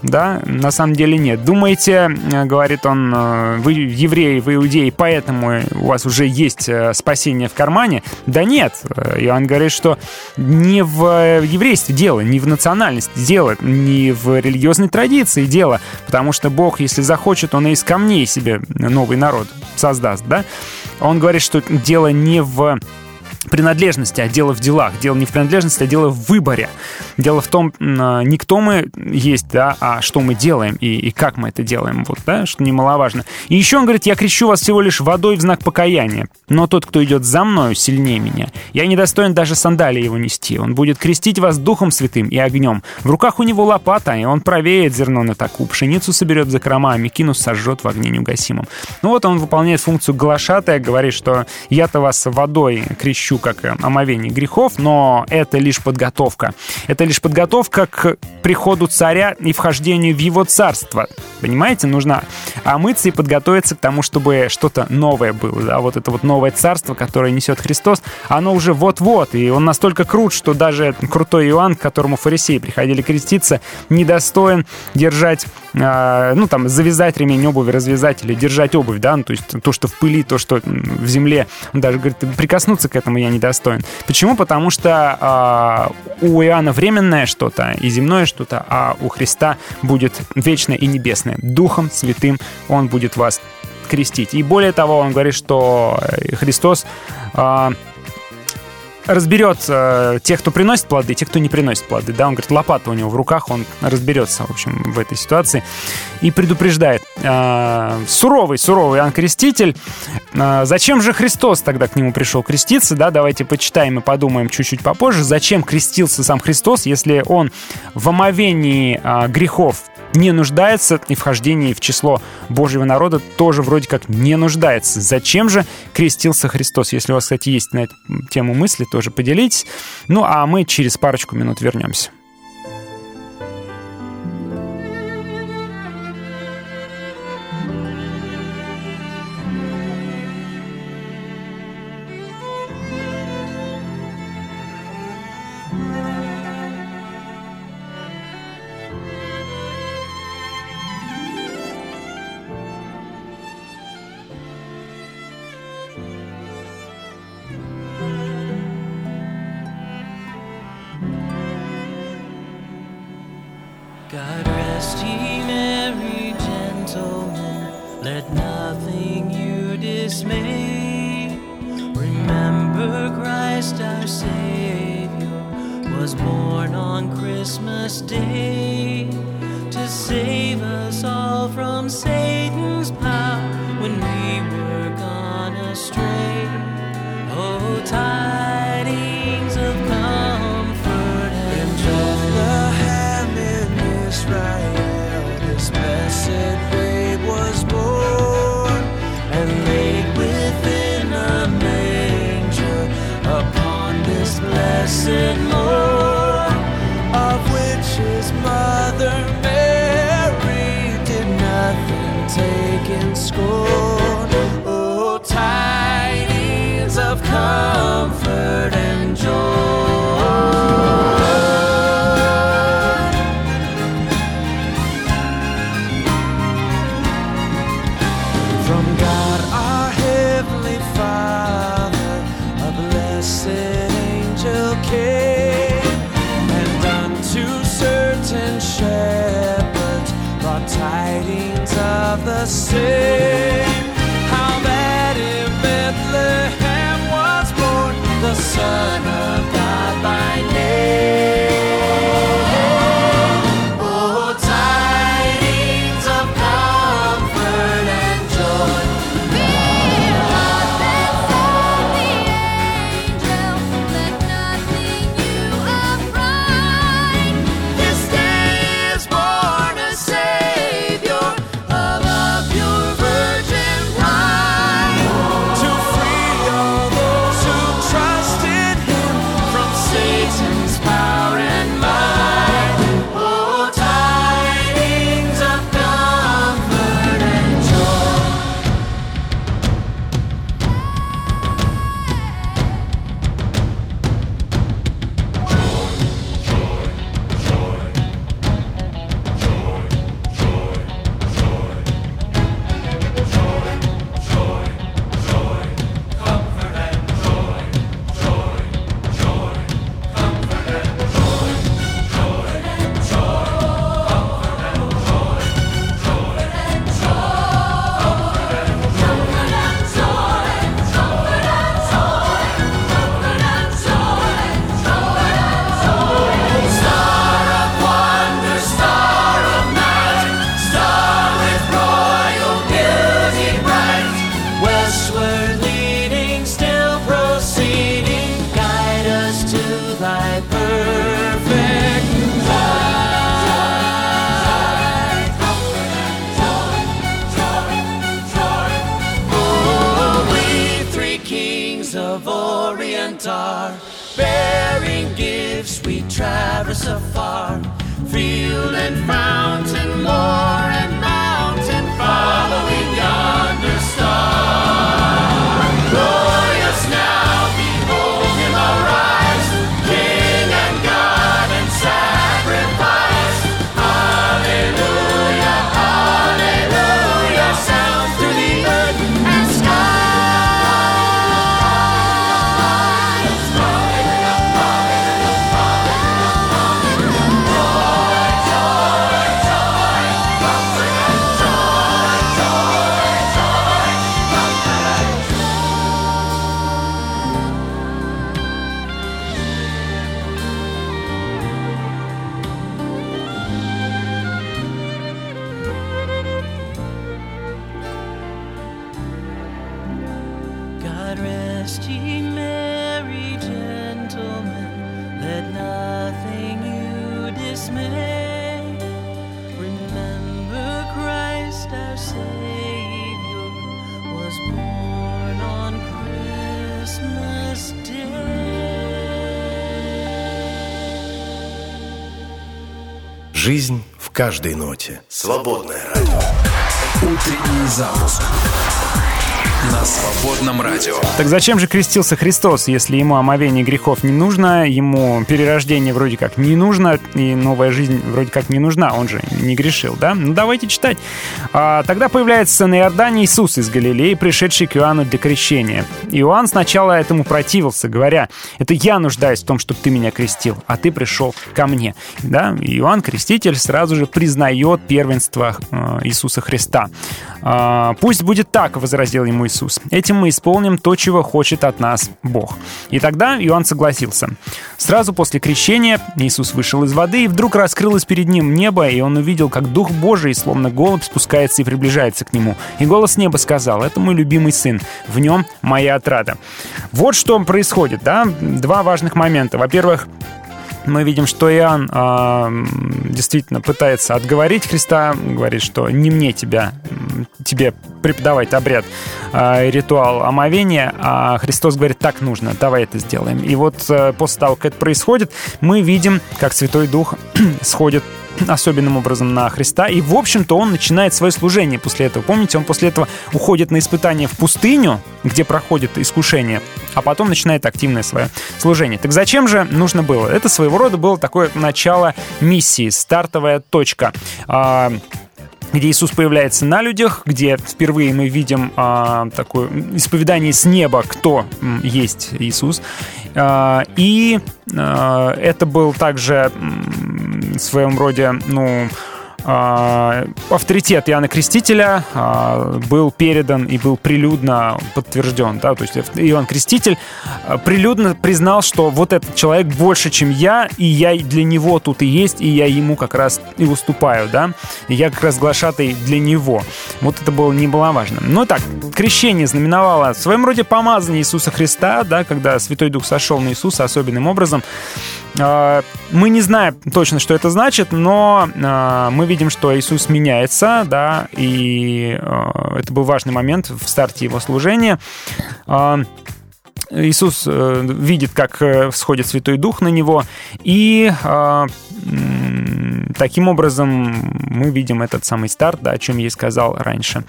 Да, на самом деле нет. Думаете, э, говорит он, э, вы евреи, вы иудеи, поэтому у вас уже есть э, спасение в кармане? Да нет. Иоанн говорит, что не в еврействе дело, не в национальности дело, не в религиозной традиции дело, потому что Бог, если захочет, Он из камней себе новый народ создаст, да? Он говорит, что дело не в принадлежности, а дело в делах. Дело не в принадлежности, а дело в выборе. Дело в том, м, не кто мы есть, да, а что мы делаем и, и как мы это делаем, вот, да, что немаловажно. И еще он говорит, я крещу вас всего лишь водой в знак покаяния, но тот, кто идет за мною, сильнее меня. Я не достоин даже сандалии его нести. Он будет крестить вас Духом Святым и огнем. В руках у него лопата, и он провеет зерно на таку, пшеницу соберет в закрома, а сожжет в огне неугасимом. Ну вот он выполняет функцию глашатая, говорит, что я-то вас водой крещу, как омовение грехов, но это лишь подготовка. Это лишь подготовка к приходу царя и вхождению в его царство. Понимаете, нужно омыться и подготовиться к тому, чтобы что-то новое было. Да? Вот это вот новое царство, которое несет Христос, оно уже вот-вот, и он настолько крут, что даже крутой Иоанн, к которому фарисеи приходили креститься, недостоин держать, ну там, завязать ремень обуви, развязать или держать обувь, да, ну, то есть то, что в пыли, то, что в земле. Он даже говорит, прикоснуться к этому я недостоин. Почему? Потому что а, у Иоанна временное что-то и земное что-то, а у Христа будет вечное и небесное. Духом Святым Он будет вас крестить. И более того, он говорит, что э, Христос а, разберет э, тех, кто приносит плоды, тех, кто не приносит плоды. Да, он говорит, лопата у него в руках, он разберется, в общем, в этой ситуации и предупреждает. Э, суровый, суровый Иоанн Креститель. Э, зачем же Христос тогда к нему пришел креститься? Да, давайте почитаем и подумаем чуть-чуть попозже. Зачем крестился сам Христос, если он в омовении э, грехов не нуждается и вхождении в число Божьего народа тоже вроде как не нуждается. Зачем же крестился Христос? Если у вас, кстати, есть на эту тему мысли, тоже поделитесь. Ну, а мы через парочку минут вернемся. strength. Жизнь в каждой ноте. Свободное радио. Утренний запуск на свободном радио. Так зачем же крестился Христос, если ему омовение грехов не нужно, ему перерождение вроде как не нужно, и новая жизнь вроде как не нужна, он же не грешил, да? Ну давайте читать. А, тогда появляется на Иордане Иисус из Галилеи, пришедший к Иоанну для крещения. Иоанн сначала этому противился, говоря, это я нуждаюсь в том, чтобы ты меня крестил, а ты пришел ко мне. Да? Иоанн Креститель сразу же признает первенство э, Иисуса Христа. А, «Пусть будет так», — возразил ему Иисус. «Этим мы исполним то, чего хочет от нас Бог». И тогда Иоанн согласился. Сразу после крещения Иисус вышел из воды, и вдруг раскрылось перед ним небо, и он увидел, как Дух Божий, словно голубь, спускается и приближается к нему. И голос неба сказал, «Это мой любимый сын, в нем моя отрада». Вот что происходит, да? Два важных момента. Во-первых, мы видим, что Иоанн э, действительно пытается отговорить Христа, говорит, что не мне тебя, тебе преподавать обряд, э, ритуал омовения, а Христос говорит, так нужно, давай это сделаем. И вот э, после того, как это происходит, мы видим, как Святой Дух сходит особенным образом на Христа. И, в общем-то, он начинает свое служение после этого. Помните, он после этого уходит на испытание в пустыню, где проходит искушение, а потом начинает активное свое служение. Так зачем же нужно было? Это своего рода было такое начало миссии, стартовая точка. А, где Иисус появляется на людях, где впервые мы видим а, такое исповедание с неба, кто есть Иисус. А, и а, это был также в своем роде, ну, авторитет Иоанна Крестителя а, был передан и был прилюдно подтвержден. Да? То есть Иоанн Креститель а, прилюдно признал, что вот этот человек больше, чем я, и я для него тут и есть, и я ему как раз и выступаю. Да? И я как раз глашатый для него. Вот это было немаловажно. Ну так, крещение знаменовало в своем роде помазание Иисуса Христа, да, когда Святой Дух сошел на Иисуса особенным образом. А, Мы не знаем точно, что это значит, но а, мы видим, что Иисус меняется, да, и а, это был важный момент в старте его служения. А, Иисус э, видит, как э, сходит Святой Дух на него, и м, таким образом мы видим этот самый старт, да, о чем я и сказал раньше.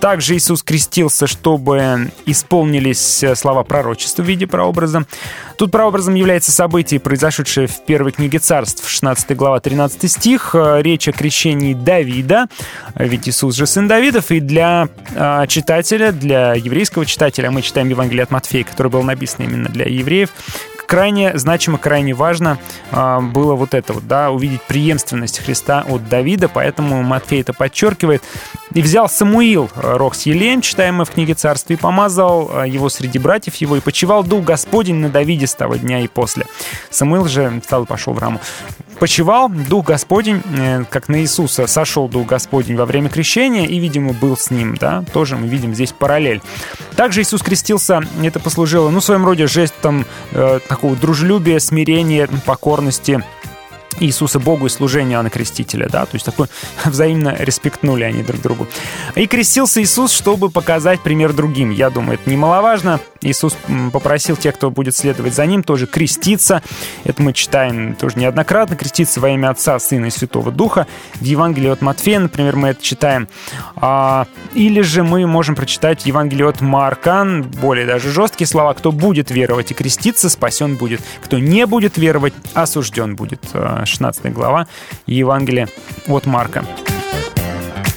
Также Иисус крестился, чтобы исполнились э, слова пророчества в виде прообраза. Тут прообразом является событие, произошедшее в первой книге царств, 16 глава, 13 стих. Э, Речь о крещении Давида, ведь Иисус же сын Давидов, и для э, читателя, для еврейского читателя, мы читаем Евангелие от Матфея, которое было написано именно для евреев, крайне значимо, крайне важно э, было вот это вот, да, увидеть преемственность Христа от Давида, поэтому Матфей это подчеркивает. И взял Самуил э, рог с елеем, читаем в книге Царства, и помазал э, его среди братьев его, и почивал Дух Господень на Давиде с того дня и после. Самуил же встал и пошел в раму. Почевал Дух Господень, э, как на Иисуса сошел Дух Господень во время крещения и, видимо, был с ним, да, тоже мы видим здесь параллель. Также Иисус крестился, это послужило, ну, в своем роде жестом э, такого дружелюбия, смирения, покорности, Иисуса Богу и служению Иоанна Крестителя, да, то есть такой взаимно респектнули они друг другу. И крестился Иисус, чтобы показать пример другим. Я думаю, это немаловажно. Иисус попросил тех, кто будет следовать за ним, тоже креститься. Это мы читаем тоже неоднократно. Креститься во имя Отца, Сына и Святого Духа. В Евангелии от Матфея, например, мы это читаем. А, или же мы можем прочитать в Евангелии от Марка, более даже жесткие слова. Кто будет веровать и креститься, спасен будет. Кто не будет веровать, осужден будет. А, 16 глава Евангелия от Марка.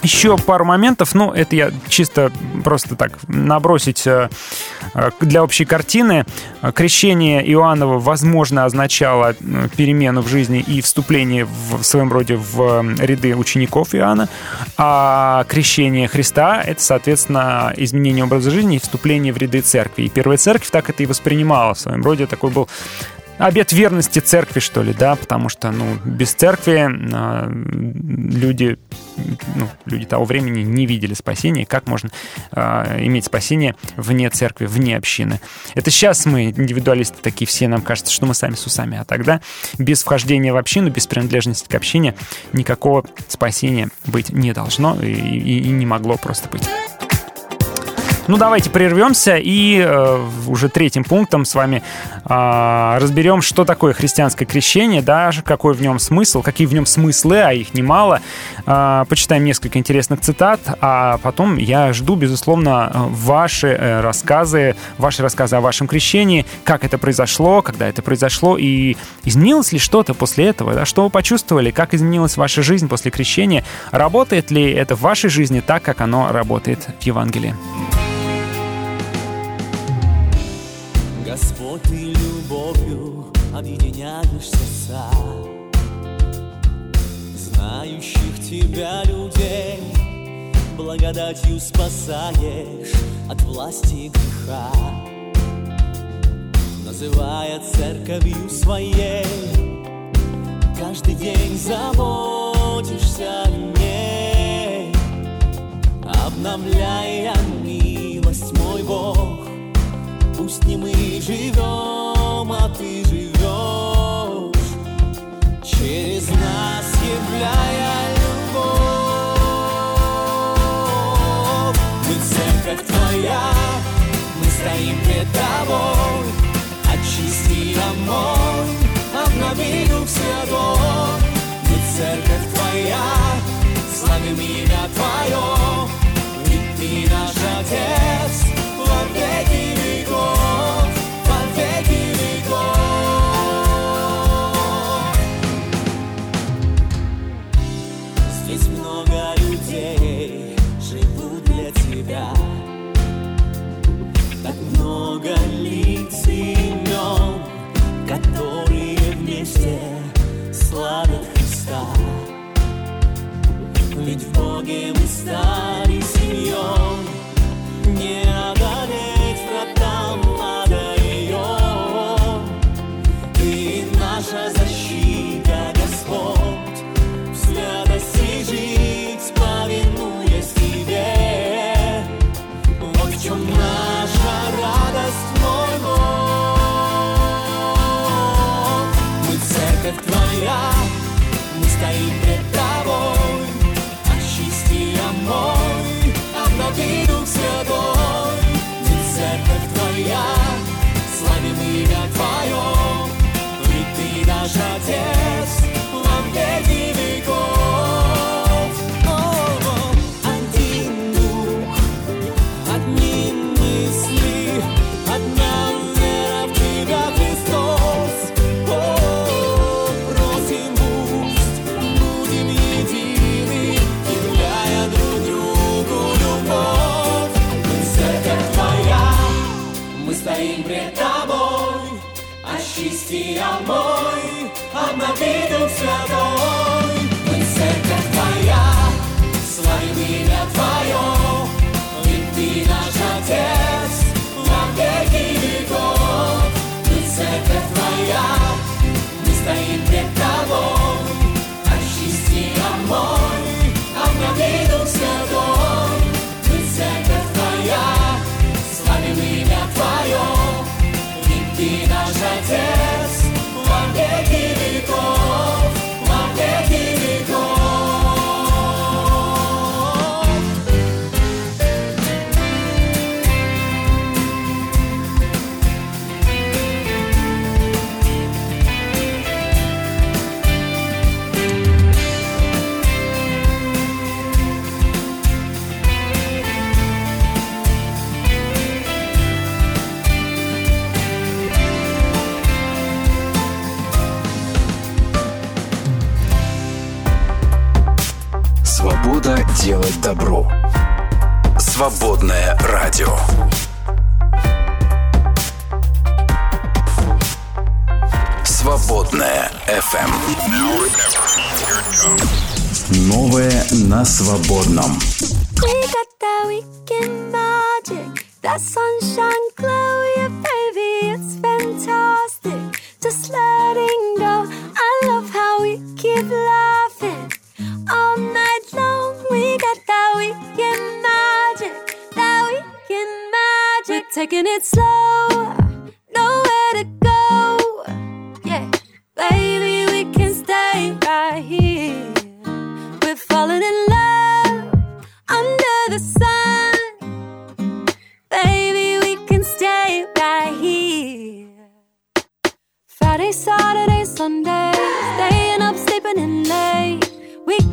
Еще пару моментов, ну, это я чисто просто так набросить э, э, для общей картины. Крещение Иоаннова, возможно, означало э, перемену в жизни и вступление в, в своем роде в ряды учеников Иоанна, а крещение Христа — это, соответственно, изменение образа жизни и вступление в ряды церкви. И первая церковь так это и воспринимала в своем роде, такой был обет верности церкви, что ли, да, потому что, ну, без церкви э, люди, ну, люди того времени не видели спасения. Как можно э, иметь спасение вне церкви, вне общины? Это сейчас мы, индивидуалисты такие все, нам кажется, что мы сами с усами, а тогда без вхождения в общину, без принадлежности к общине никакого спасения быть не должно и, и- и не могло просто быть. Ну, давайте прервемся и э, уже третьим пунктом с вами э, разберем, что такое христианское крещение, да, какой в нем смысл, какие в нем смыслы, а их немало. Э, почитаем несколько интересных цитат, а потом я жду, безусловно, ваши э, рассказы, ваши рассказы о вашем крещении, как это произошло, когда это произошло, и изменилось ли что-то после этого, да, что вы почувствовали, как изменилась ваша жизнь после крещения, работает ли это в вашей жизни так, как оно работает в Евангелии. Объединяешь сердца Знающих тебя людей. Благодатью спасаешь от власти греха. Называя церковью своей Каждый день заботишься о ней. Обновляя милость, мой Бог Пусть не мы живем, а ты Через нас являя любовь Мы церковь твоя, мы стоим пред тобой Очисти, омой, обнови Дух Святой Мы церковь твоя, славим имя твое Ведь ты наш Отец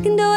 think the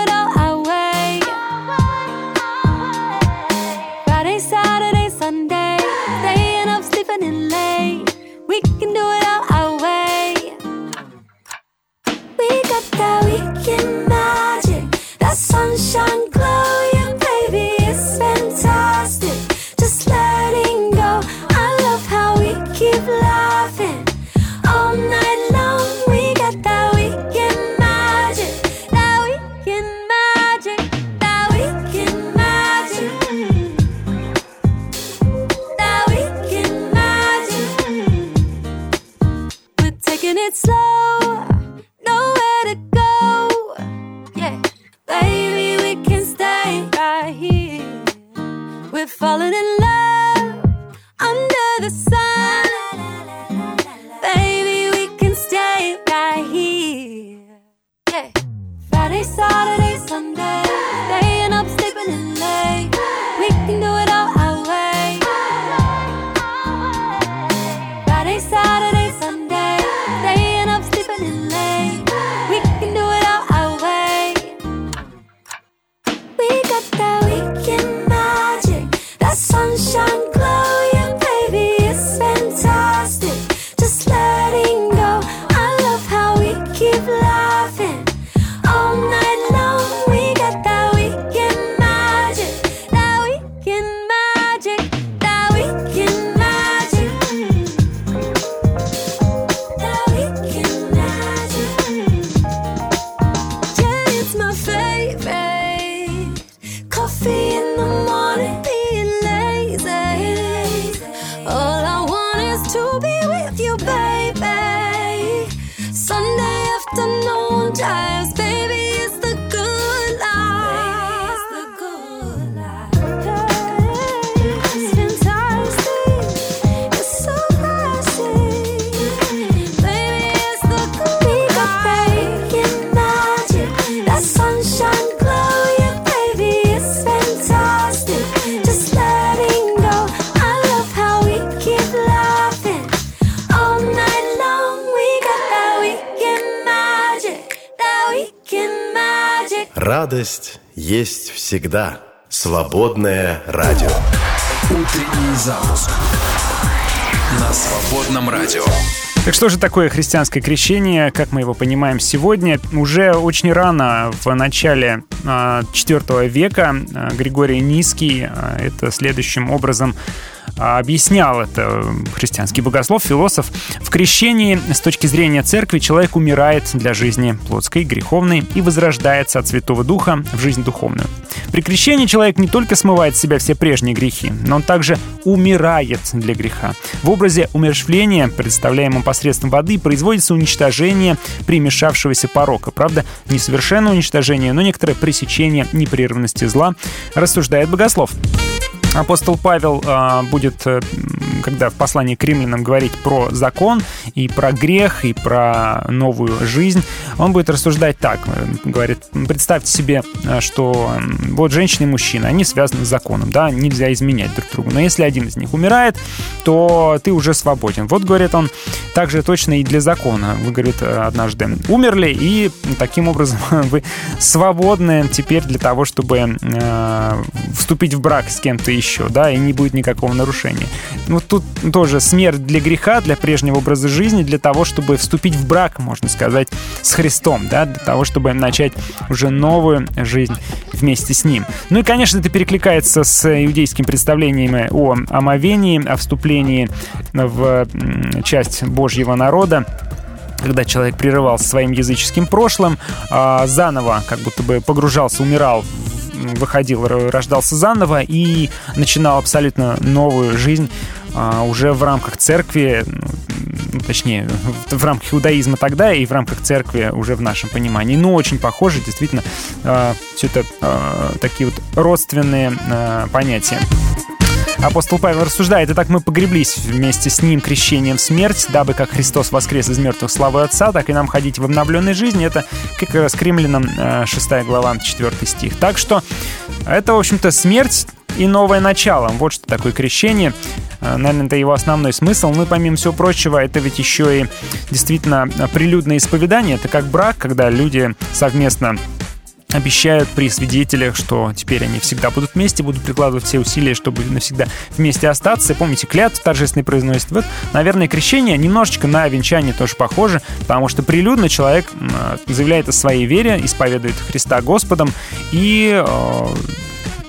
всегда. Свободное радио. Утренний запуск на свободном радио. Так что же такое христианское крещение, как мы его понимаем сегодня? Уже очень рано, в начале а, IV века, а, Григорий Низкий а, это следующим образом а, объяснял это христианский богослов, философ. В крещении с точки зрения церкви человек умирает для жизни плотской, греховной и возрождается от Святого Духа в жизнь духовную. При крещении человек не только смывает с себя все прежние грехи, но он также умирает для греха. В образе умершвления, представляемом посредством воды, производится уничтожение примешавшегося порока. Правда, не совершенное уничтожение, но некоторое пресечение непрерывности зла, рассуждает богослов. Апостол Павел э, будет, э, когда в послании к римлянам говорить про закон и про грех, и про новую жизнь, он будет рассуждать так. Говорит, представьте себе, э, что вот женщина и мужчина, они связаны с законом, да, нельзя изменять друг другу. Но если один из них умирает, то ты уже свободен. Вот, говорит он, так же точно и для закона. Вы, говорит, э, однажды умерли, и таким образом вы свободны теперь для того, чтобы э, вступить в брак с кем-то еще, да, и не будет никакого нарушения. Ну, Вот тут тоже смерть для греха, для прежнего образа жизни, для того, чтобы вступить в брак, можно сказать, с Христом, да, для того, чтобы начать уже новую жизнь вместе с Ним. Ну и, конечно, это перекликается с иудейским представлениями о омовении, о вступлении в часть Божьего народа когда человек прерывался своим языческим прошлым, а, заново как будто бы погружался, умирал выходил, рождался заново и начинал абсолютно новую жизнь уже в рамках церкви, ну, точнее, в, рамках иудаизма тогда и в рамках церкви уже в нашем понимании. Ну, очень похоже, действительно, все это а, такие вот родственные а, понятия. Апостол Павел рассуждает, «Итак мы погреблись вместе с ним крещением в смерть, дабы как Христос воскрес из мертвых славы Отца, так и нам ходить в обновленной жизни». Это как раз к римлянам э, 6 глава, 4 стих. Так что это, в общем-то, смерть и новое начало. Вот что такое крещение. Э, Наверное, это его основной смысл. Ну и помимо всего прочего, это ведь еще и действительно прилюдное исповедание. Это как брак, когда люди совместно обещают при свидетелях, что теперь они всегда будут вместе, будут прикладывать все усилия, чтобы навсегда вместе остаться. Помните, клятву торжественно произносит. Вот, наверное, крещение немножечко на венчание тоже похоже, потому что прилюдно человек м, заявляет о своей вере, исповедует Христа Господом и э,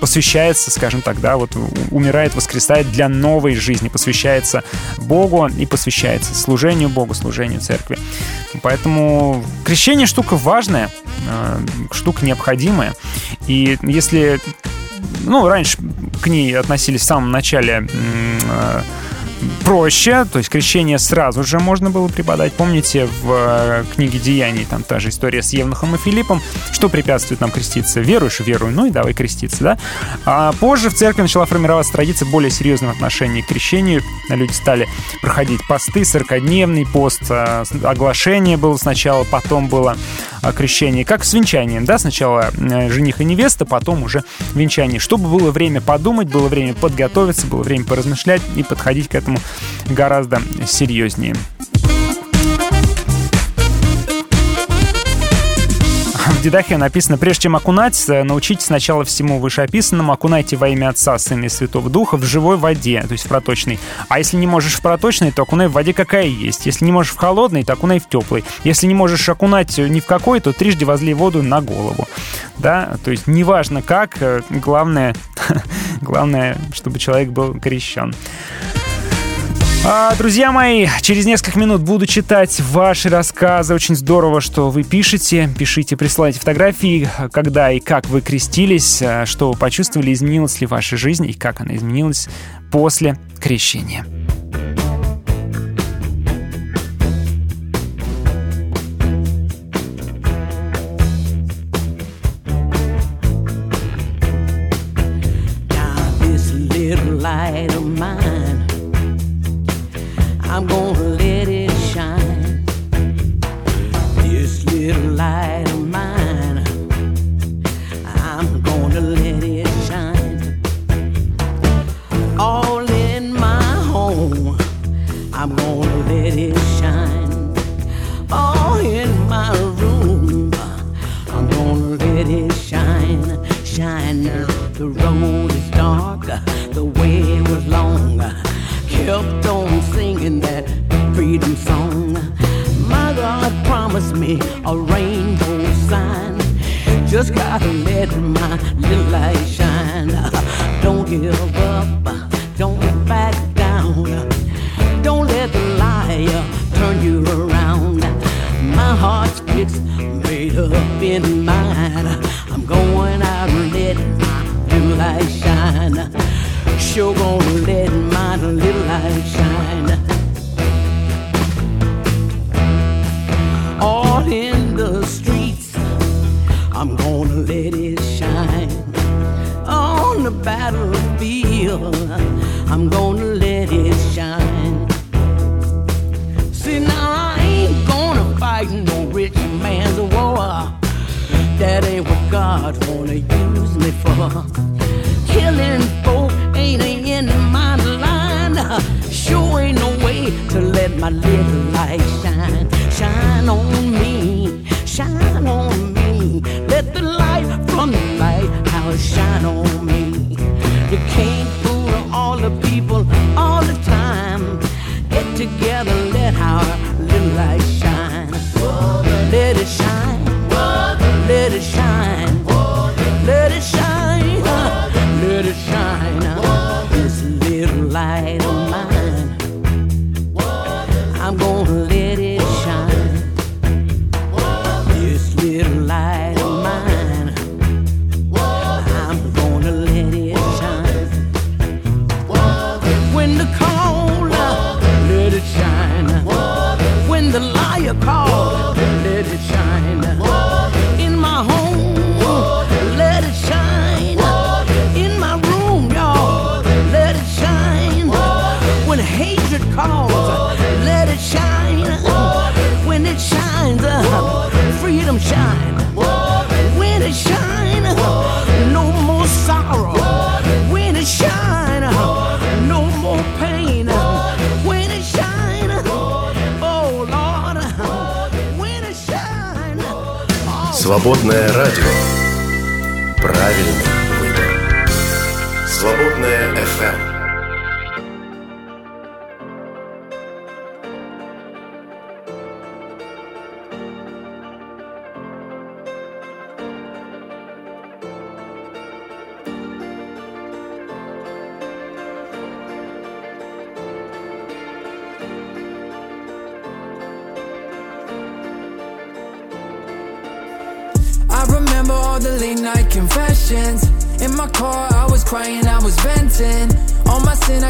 посвящается, скажем так, да, вот умирает, воскресает для новой жизни, посвящается Богу и посвящается служению Богу, служению церкви. Поэтому крещение штука важная, э, штука необходимая. И если ну, раньше к ней относились в самом начале э, проще, то есть крещение сразу же можно было преподать. Помните, в э, книге Деяний там та же история с Евнухом и Филиппом, что препятствует нам креститься? Веруешь, веруй, ну и давай креститься, да? А позже в церкви начала формироваться традиция более серьезного отношения к крещению. Люди стали проходить посты, 40-дневный пост, с- оглашение было сначала, потом было а, крещение, как с венчанием, да, сначала э, жених и невеста, потом уже венчание, чтобы было время подумать, было время подготовиться, было время поразмышлять и подходить к этому гораздо серьезнее. В Дедахе написано, прежде чем окунать, э, научитесь сначала всему вышеописанному, окунайте во имя Отца, Сына и Святого Духа в живой воде, то есть в проточной. А если не можешь в проточной, то окунай в воде, какая есть. Если не можешь в холодной, то окунай в теплой. Если не можешь окунать ни в какой, то трижды возли воду на голову. Да, то есть неважно как, э, главное, главное, чтобы человек был крещен. А, друзья мои, через несколько минут буду читать ваши рассказы. Очень здорово, что вы пишете. Пишите, присылайте фотографии, когда и как вы крестились, а, что вы почувствовали, изменилась ли ваша жизнь и как она изменилась после крещения. light of mine. I'm gonna bedroom.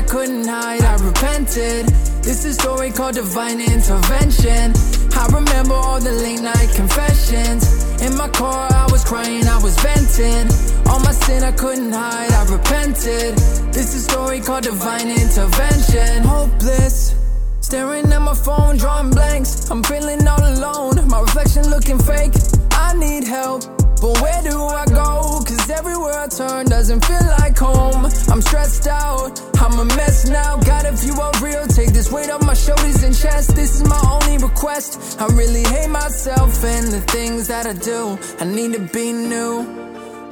I couldn't hide, I repented. This is a story called divine intervention. I remember all the late night confessions. In my car, I was crying, I was venting. All my sin I couldn't hide, I repented. This is a story called divine intervention. Hopeless. Staring at my phone, drawing blanks. I'm feeling all alone. My reflection looking fake. I need help. But where do I go? Cause everywhere I turn doesn't feel like home. I'm stressed out. I'm a mess now. God, if you are real, take this weight off my shoulders and chest. This is my only request. I really hate myself and the things that I do. I need to be new.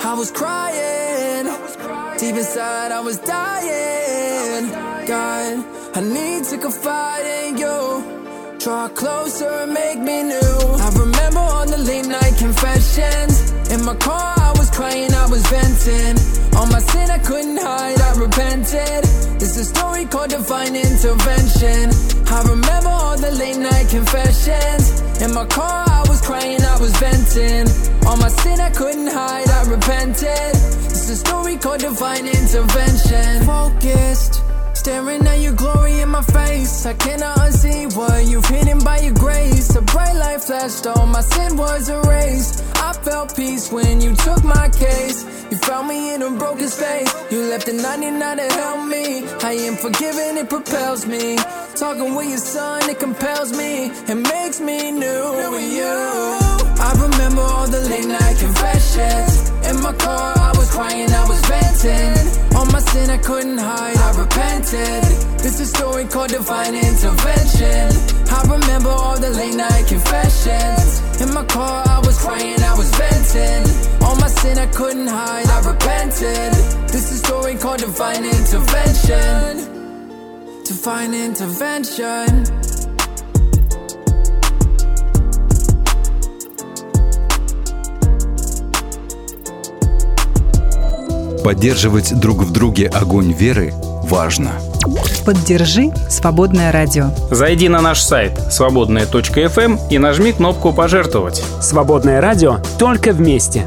I was crying. Deep inside, I was dying. God, I need to confide in you. Draw closer and make me new. I remember all the late night confessions. In my car, I was crying, I was venting. All my sin I couldn't hide, I repented. Is a story called divine intervention. I remember all the late night confessions. In my car, I was crying, I was venting. All my sin I couldn't hide, I repented. Is a story called divine intervention. Focused. Staring at your glory in my face. I cannot unsee what you've hidden by your grace. A bright light flashed on, my sin was erased. I felt peace when you took my case. You found me in a broken space. You left the 99 to help me. I am forgiven, it propels me. Talking with your son, it compels me. It makes me new with you. I remember all the late night confessions. In my car, I was crying, I was venting. All my sin I couldn't hide, I repented. This is a story called divine intervention. I remember all the late night confessions. In my car, I was crying, I was venting. All my sin I couldn't hide, I repented. This is a story called divine intervention. Divine intervention. Поддерживать друг в друге огонь веры важно. Поддержи «Свободное радио». Зайди на наш сайт свободная.фм и нажми кнопку «Пожертвовать». Свободное радио только вместе.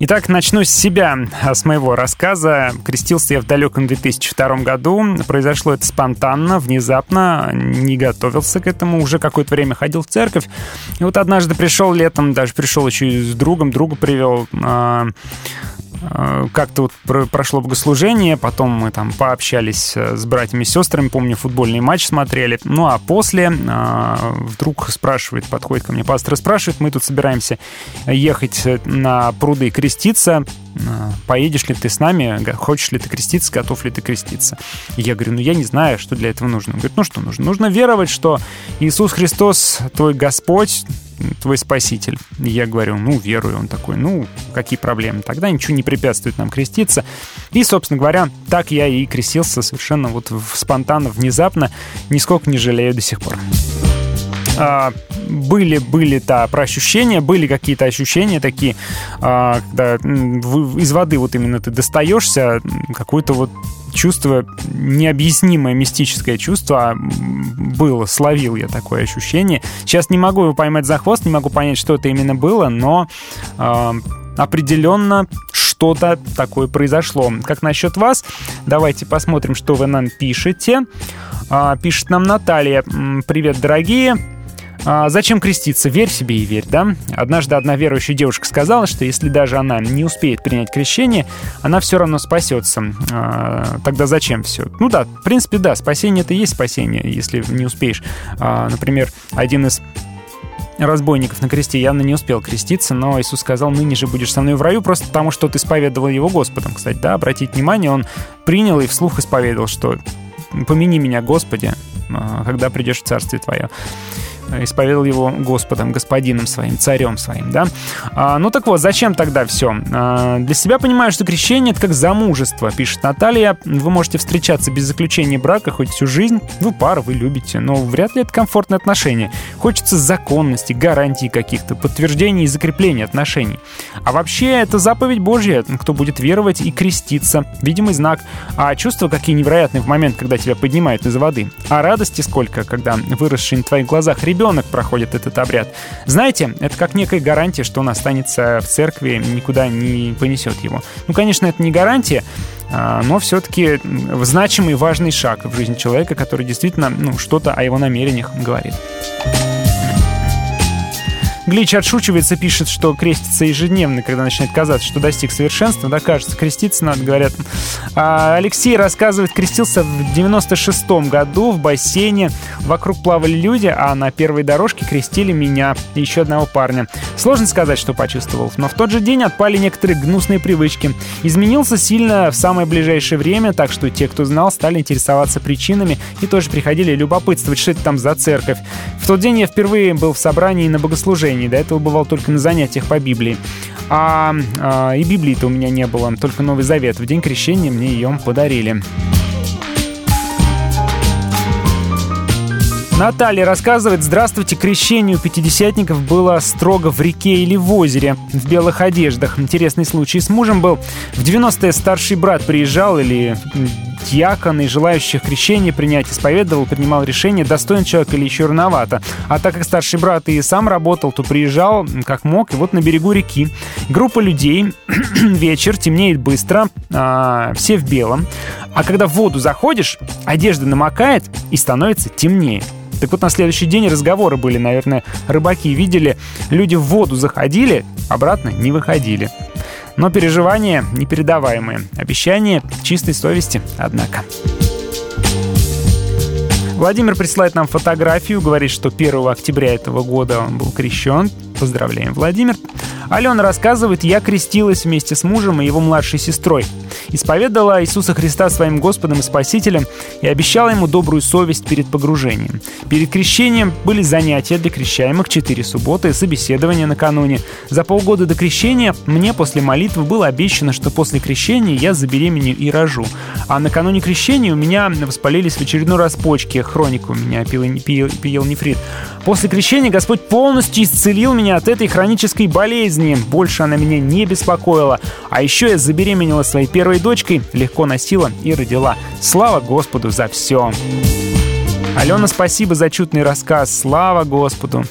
Итак, начну с себя, а, с моего рассказа. Крестился я в далеком 2002 году. Произошло это спонтанно, внезапно, не готовился к этому. Уже какое-то время ходил в церковь. И вот однажды пришел летом, даже пришел еще и с другом, друга привел. А, Как-то вот про- прошло богослужение, потом мы там пообщались э, с братьями и сестрами, помню, футбольный матч смотрели. Ну а после а, вдруг спрашивает, подходит ко мне пастор и спрашивает, мы тут собираемся ехать на пруды креститься, поедешь ли ты с нами, хочешь ли ты креститься, готов ли ты креститься. И я говорю, ну я не знаю, что для этого нужно. Он говорит, ну что нужно? Нужно веровать, что Иисус Христос твой Господь, твой Спаситель. И я говорю, ну, верую. Он такой, ну, какие проблемы? Тогда ничего не препятствует нам креститься. И, собственно говоря, так я и крестился совершенно вот спонтанно, внезапно, нисколько не жалею до сих пор. А, были, были, да, про ощущения, были какие-то ощущения такие, а, когда из воды вот именно ты достаешься, какое-то вот чувство, необъяснимое мистическое чувство а, было, словил я такое ощущение. Сейчас не могу его поймать за хвост, не могу понять, что это именно было, но определенно что-то такое произошло. Как насчет вас? Давайте посмотрим, что вы нам пишете. Пишет нам Наталья. Привет, дорогие. А, Зачем креститься? Верь себе и верь, да? Однажды одна верующая девушка сказала, что если даже она не успеет принять крещение, она все равно спасется. А, Тогда зачем все? Ну да, в принципе, да, спасение это и есть спасение, если не успеешь. А, Например, один из разбойников на кресте явно не успел креститься, но Иисус сказал, ныне же будешь со мной в раю, просто потому что ты исповедовал его Господом. Кстати, да, обратите внимание, он принял и вслух исповедовал, что «помяни меня, Господи, а, когда придешь в Царствие Твое» исповедовал его Господом, господином своим, царем своим, да? А, ну так вот, зачем тогда все? А, для себя понимаю, что крещение — это как замужество, пишет Наталья. Вы можете встречаться без заключения брака хоть всю жизнь. Вы пара, вы любите, но вряд ли это комфортные отношения. Хочется законности, гарантий каких-то, подтверждений и закрепления отношений. А вообще, это заповедь Божья. Кто будет веровать и креститься. Видимый знак. А чувства какие невероятные в момент, когда тебя поднимают из воды. А радости сколько, когда выросший на твоих глазах ребенок проходит этот обряд. Знаете, это как некая гарантия, что он останется в церкви, никуда не понесет его. Ну, конечно, это не гарантия, а, но все-таки значимый важный шаг в жизни человека, который действительно ну, что-то о его намерениях говорит. Глич отшучивается, пишет, что крестится ежедневно, когда начинает казаться, что достиг совершенства. Да, кажется, креститься надо, говорят. А Алексей рассказывает, крестился в 96-м году в бассейне. Вокруг плавали люди, а на первой дорожке крестили меня и еще одного парня. Сложно сказать, что почувствовал, но в тот же день отпали некоторые гнусные привычки. Изменился сильно в самое ближайшее время, так что те, кто знал, стали интересоваться причинами и тоже приходили любопытствовать, что это там за церковь. В тот день я впервые был в собрании на богослужении. До этого бывал только на занятиях по Библии. А, а, и Библии-то у меня не было, только Новый Завет. В день крещения мне ее подарили. Наталья рассказывает, здравствуйте, крещение у пятидесятников было строго в реке или в озере, в белых одеждах. Интересный случай с мужем был. В 90-е старший брат приезжал или дьякон и желающих крещение принять исповедовал, принимал решение, достоин человек или еще рановато. А так как старший брат и сам работал, то приезжал как мог, и вот на берегу реки группа людей, вечер, темнеет быстро, а, все в белом. А когда в воду заходишь, одежда намокает и становится темнее. Так вот, на следующий день разговоры были, наверное, рыбаки видели, люди в воду заходили, обратно не выходили. Но переживания непередаваемые. Обещание чистой совести, однако. Владимир присылает нам фотографию, говорит, что 1 октября этого года он был крещен. Поздравляем, Владимир. Алена рассказывает, я крестилась вместе с мужем и его младшей сестрой. Исповедала Иисуса Христа своим Господом и Спасителем и обещала ему добрую совесть перед погружением. Перед крещением были занятия для крещаемых, четыре субботы и собеседование накануне. За полгода до крещения мне после молитвы было обещано, что после крещения я забеременею и рожу. А накануне крещения у меня воспалились в очередной раз почки, хроника у меня пиелонефрит. После крещения Господь полностью исцелил меня от этой хронической болезни. Больше она меня не беспокоила. А еще я забеременела своей первой дочкой, легко носила и родила. Слава Господу за все. Алена, спасибо за чудный рассказ. Слава Господу.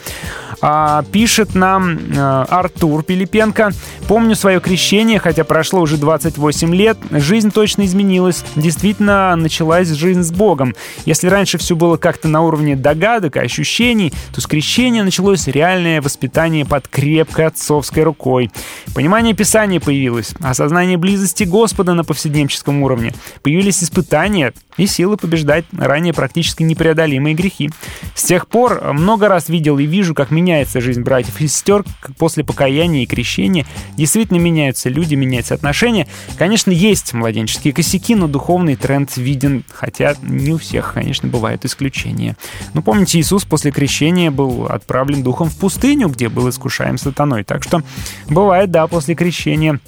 А, пишет нам а, Артур Пилипенко. Помню свое крещение, хотя прошло уже 28 лет. Жизнь точно изменилась. Действительно, началась жизнь с Богом. Если раньше все было как-то на уровне догадок ощущений, то с крещения началось реальное воспитание под крепкой отцовской рукой. Понимание Писания появилось, осознание близости Господа на повседневческом уровне. Появились испытания и силы побеждать ранее практически непреодолимые грехи. С тех пор много раз видел и вижу, как меняется жизнь братьев и сестер после покаяния и крещения. Действительно меняются люди, меняются отношения. Конечно, есть младенческие косяки, но духовный тренд виден, хотя не у всех, конечно, бывают исключения. Но помните, Иисус после крещения был отправлен духом в пустыню, где был искушаем сатаной. Так что бывает, да, после крещения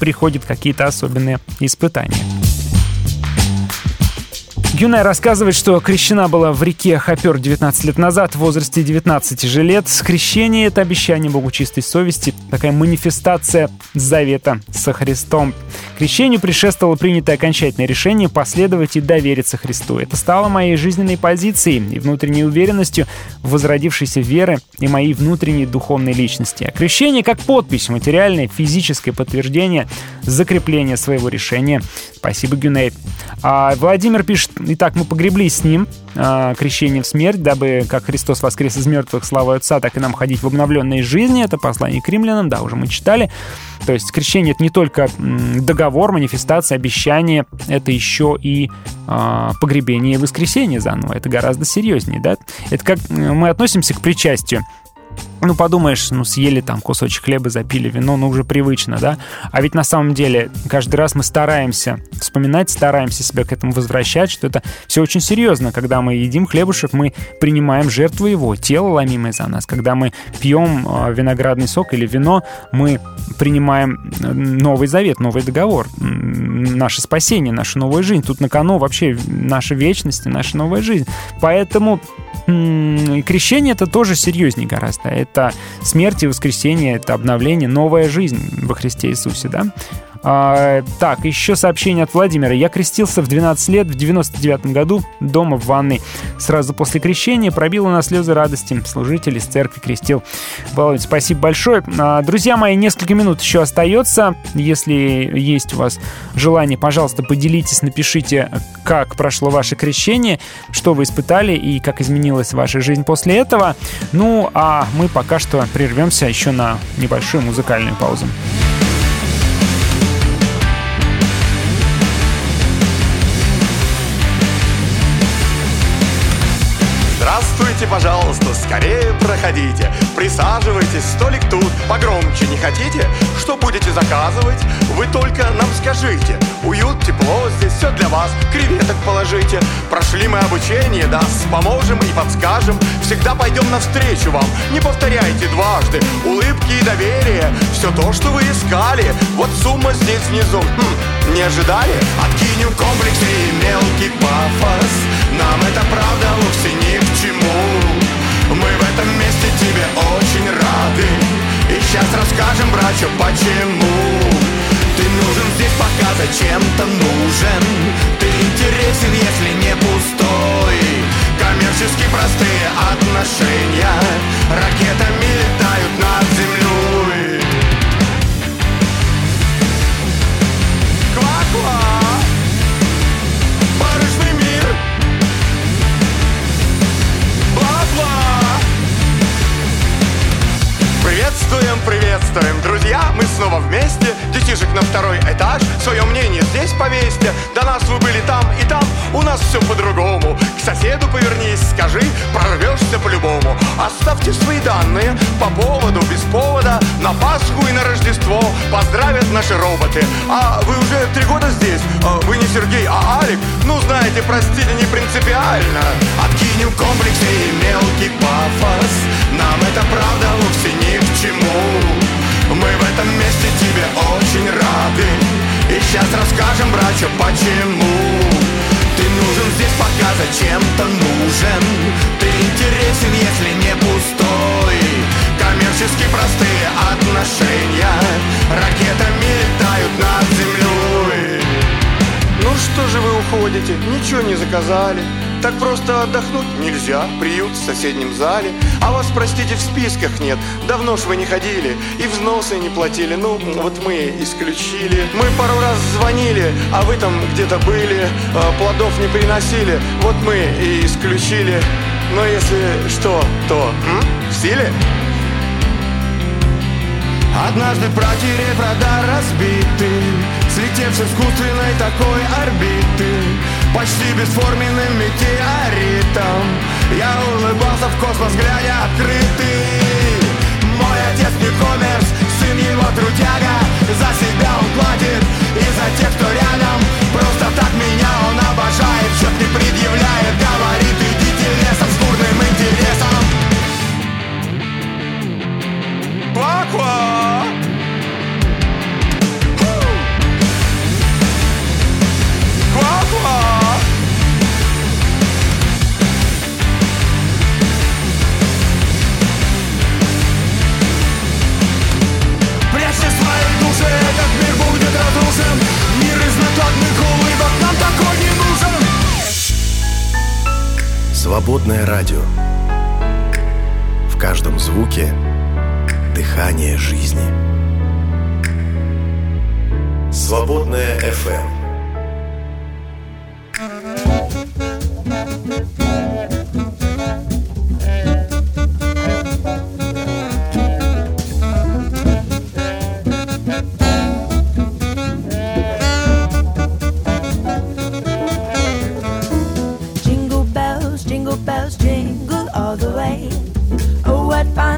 приходят какие-то особенные испытания. Юная рассказывает, что крещена была в реке Хопер 19 лет назад в возрасте 19 же лет. Крещение — это обещание Богу чистой совести, такая манифестация завета со Христом. Крещению предшествовало принятое окончательное решение последовать и довериться Христу. Это стало моей жизненной позицией и внутренней уверенностью в возродившейся веры и моей внутренней духовной личности. А крещение как подпись, материальное, физическое подтверждение закрепления своего решения. Спасибо, Гюней. А Владимир пишет, итак, мы погребли с ним а, крещение в смерть, дабы как Христос воскрес из мертвых славой Отца, так и нам ходить в обновленной жизни. Это послание к римлянам, да, уже мы читали. То есть крещение — это не только договор, манифестация, обещание, это еще и э, погребение и воскресение заново. Это гораздо серьезнее, да? Это как мы относимся к причастию. Ну, подумаешь, ну, съели там кусочек хлеба, запили вино, ну, уже привычно, да? А ведь на самом деле каждый раз мы стараемся вспоминать, стараемся себя к этому возвращать, что это все очень серьезно. Когда мы едим хлебушек, мы принимаем жертву его, тело ломимое за нас. Когда мы пьем э, виноградный сок или вино, мы принимаем э, новый завет, новый договор, наше спасение, нашу новую жизнь. Тут на кону вообще наша вечность и наша новая жизнь. Поэтому крещение это тоже серьезнее гораздо. Это смерть и воскресение, это обновление, новая жизнь во Христе Иисусе, да? А, так, еще сообщение от Владимира. Я крестился в 12 лет в 99 году дома в ванной. Сразу после крещения пробило на слезы радости. Служитель из церкви крестил. Володь, спасибо большое. А, друзья мои, несколько минут еще остается. Если есть у вас желание, пожалуйста, поделитесь, напишите, как прошло ваше крещение, что вы испытали и как изменилась ваша жизнь после этого. Ну, а мы пока что прервемся еще на небольшую музыкальную паузу. Здравствуйте, пожалуйста, скорее проходите. Присаживайтесь, столик тут, погромче не хотите? Что будете заказывать? Вы только нам скажите. Уют, тепло, здесь все для вас, креветок положите. Прошли мы обучение, да, поможем и подскажем. Всегда пойдем навстречу вам, не повторяйте дважды. Улыбки и доверие, все то, что вы искали. Вот сумма здесь внизу, хм, не ожидали? Откинем комплексы и мелкий пафос Нам это правда вовсе ни к чему. Мы в этом месте тебе очень рады. И сейчас расскажем, братья, почему. Ты нужен здесь пока зачем-то нужен. Ты интересен, если не пустой. Коммерчески простые отношения. Ракетами летают над Приветствуем, друзья, мы снова вместе. Детишек на второй этаж, свое мнение здесь повесьте До нас вы были там и там, у нас все по-другому. К соседу повернись, скажи, прорвешься по-любому. Оставьте свои данные по поводу, без повода На Пасху и на Рождество. Поздравят наши роботы. А вы уже три года здесь, А вы не Сергей, а Алик? Ну знаете, простите, не принципиально. Откинем комплексы и мелкий пафос Нам это правда вовсе ни к чему. Мы в этом месте тебе очень рады. И сейчас расскажем, братья, почему. Ты нужен здесь пока зачем-то нужен. Ты интересен, если не пустой. Коммерчески простые отношения. Ракетами летают над землей ну что же вы уходите? Ничего не заказали. Так просто отдохнуть нельзя. Приют в соседнем зале. А вас, простите, в списках нет. Давно ж вы не ходили. И взносы не платили. Ну, вот мы исключили. Мы пару раз звонили, а вы там где-то были. а, Плодов не приносили. Вот мы и исключили. Но если что, то м? в силе? Однажды протерев радар разбитый Слетев с искусственной такой орбиты. Почти бесформенным метеоритом Я улыбался в космос, глядя открытый. Мой отец не коммерс, сын его трудяга За себя он платит и за тех, кто рядом. Просто так меня он обожает Счет не предъявляет, говорит идите плакала. Плакала. Прячься свою этот мир будет разрушен Мир из нататных нам такой не нужен Свободное радио В каждом звуке – дыхание жизни. Свободное FM. Jingle bells, jingle all the way. Oh, what fun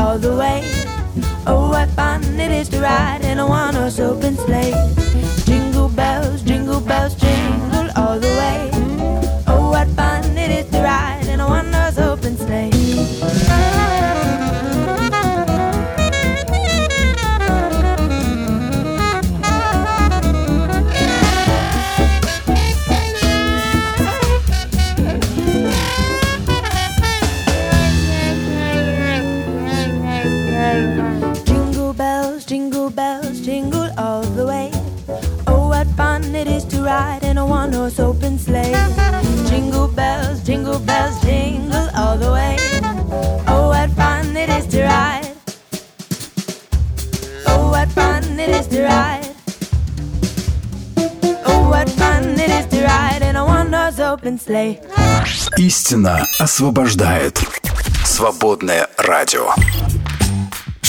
all the way. Oh, what fun it is to ride in a one horse open sleigh. Истина освобождает. Свободное радио.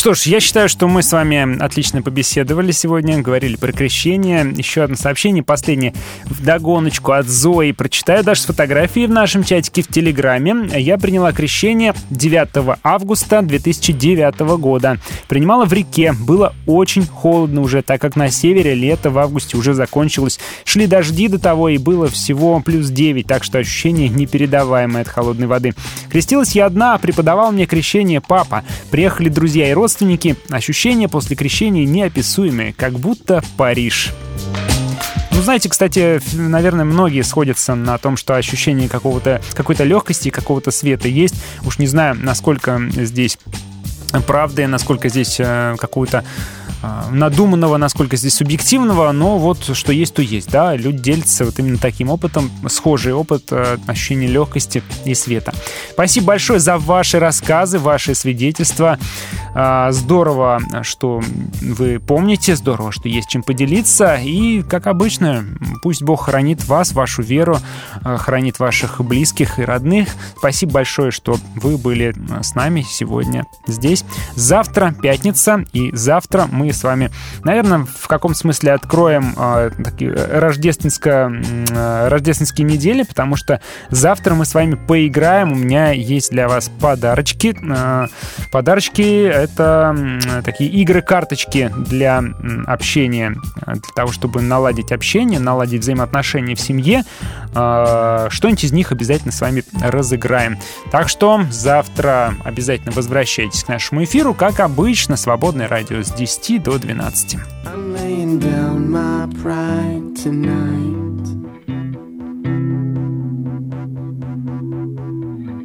Что ж, я считаю, что мы с вами отлично побеседовали сегодня, говорили про крещение. Еще одно сообщение, последнее, в догоночку от Зои. Прочитаю даже с фотографии в нашем чатике в Телеграме. Я приняла крещение 9 августа 2009 года. Принимала в реке. Было очень холодно уже, так как на севере лето в августе уже закончилось. Шли дожди до того, и было всего плюс 9, так что ощущение непередаваемое от холодной воды. Крестилась я одна, а преподавал мне крещение папа. Приехали друзья и родственники. Ощущения после крещения неописуемые, как будто Париж. Ну, знаете, кстати, наверное, многие сходятся на том, что ощущение какого-то, какой-то легкости, какого-то света есть. Уж не знаю, насколько здесь правды, насколько здесь э, какого-то э, надуманного, насколько здесь субъективного, но вот что есть, то есть, да, люди делятся вот именно таким опытом, схожий опыт э, ощущения легкости и света. Спасибо большое за ваши рассказы, ваши свидетельства. А, Здорово, что вы помните, здорово, что есть чем поделиться. И, как обычно, пусть Бог хранит вас, вашу веру, а, хранит ваших близких и родных. Спасибо большое, что вы были а, с нами сегодня здесь. Завтра пятница, и завтра мы с вами, наверное, в каком смысле откроем а, такие рождественско, а, рождественские недели, потому что завтра мы с вами поиграем. У меня есть для вас подарочки. А, Подарочки — это такие игры-карточки для общения, а, для того, чтобы наладить общение, наладить взаимоотношения в семье. А, Что-нибудь из них обязательно с вами разыграем. Так что завтра обязательно возвращайтесь к нашему эфиру, как обычно, свободное радио с 10 до 12.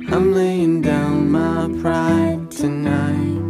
I'm laying down my pride tonight.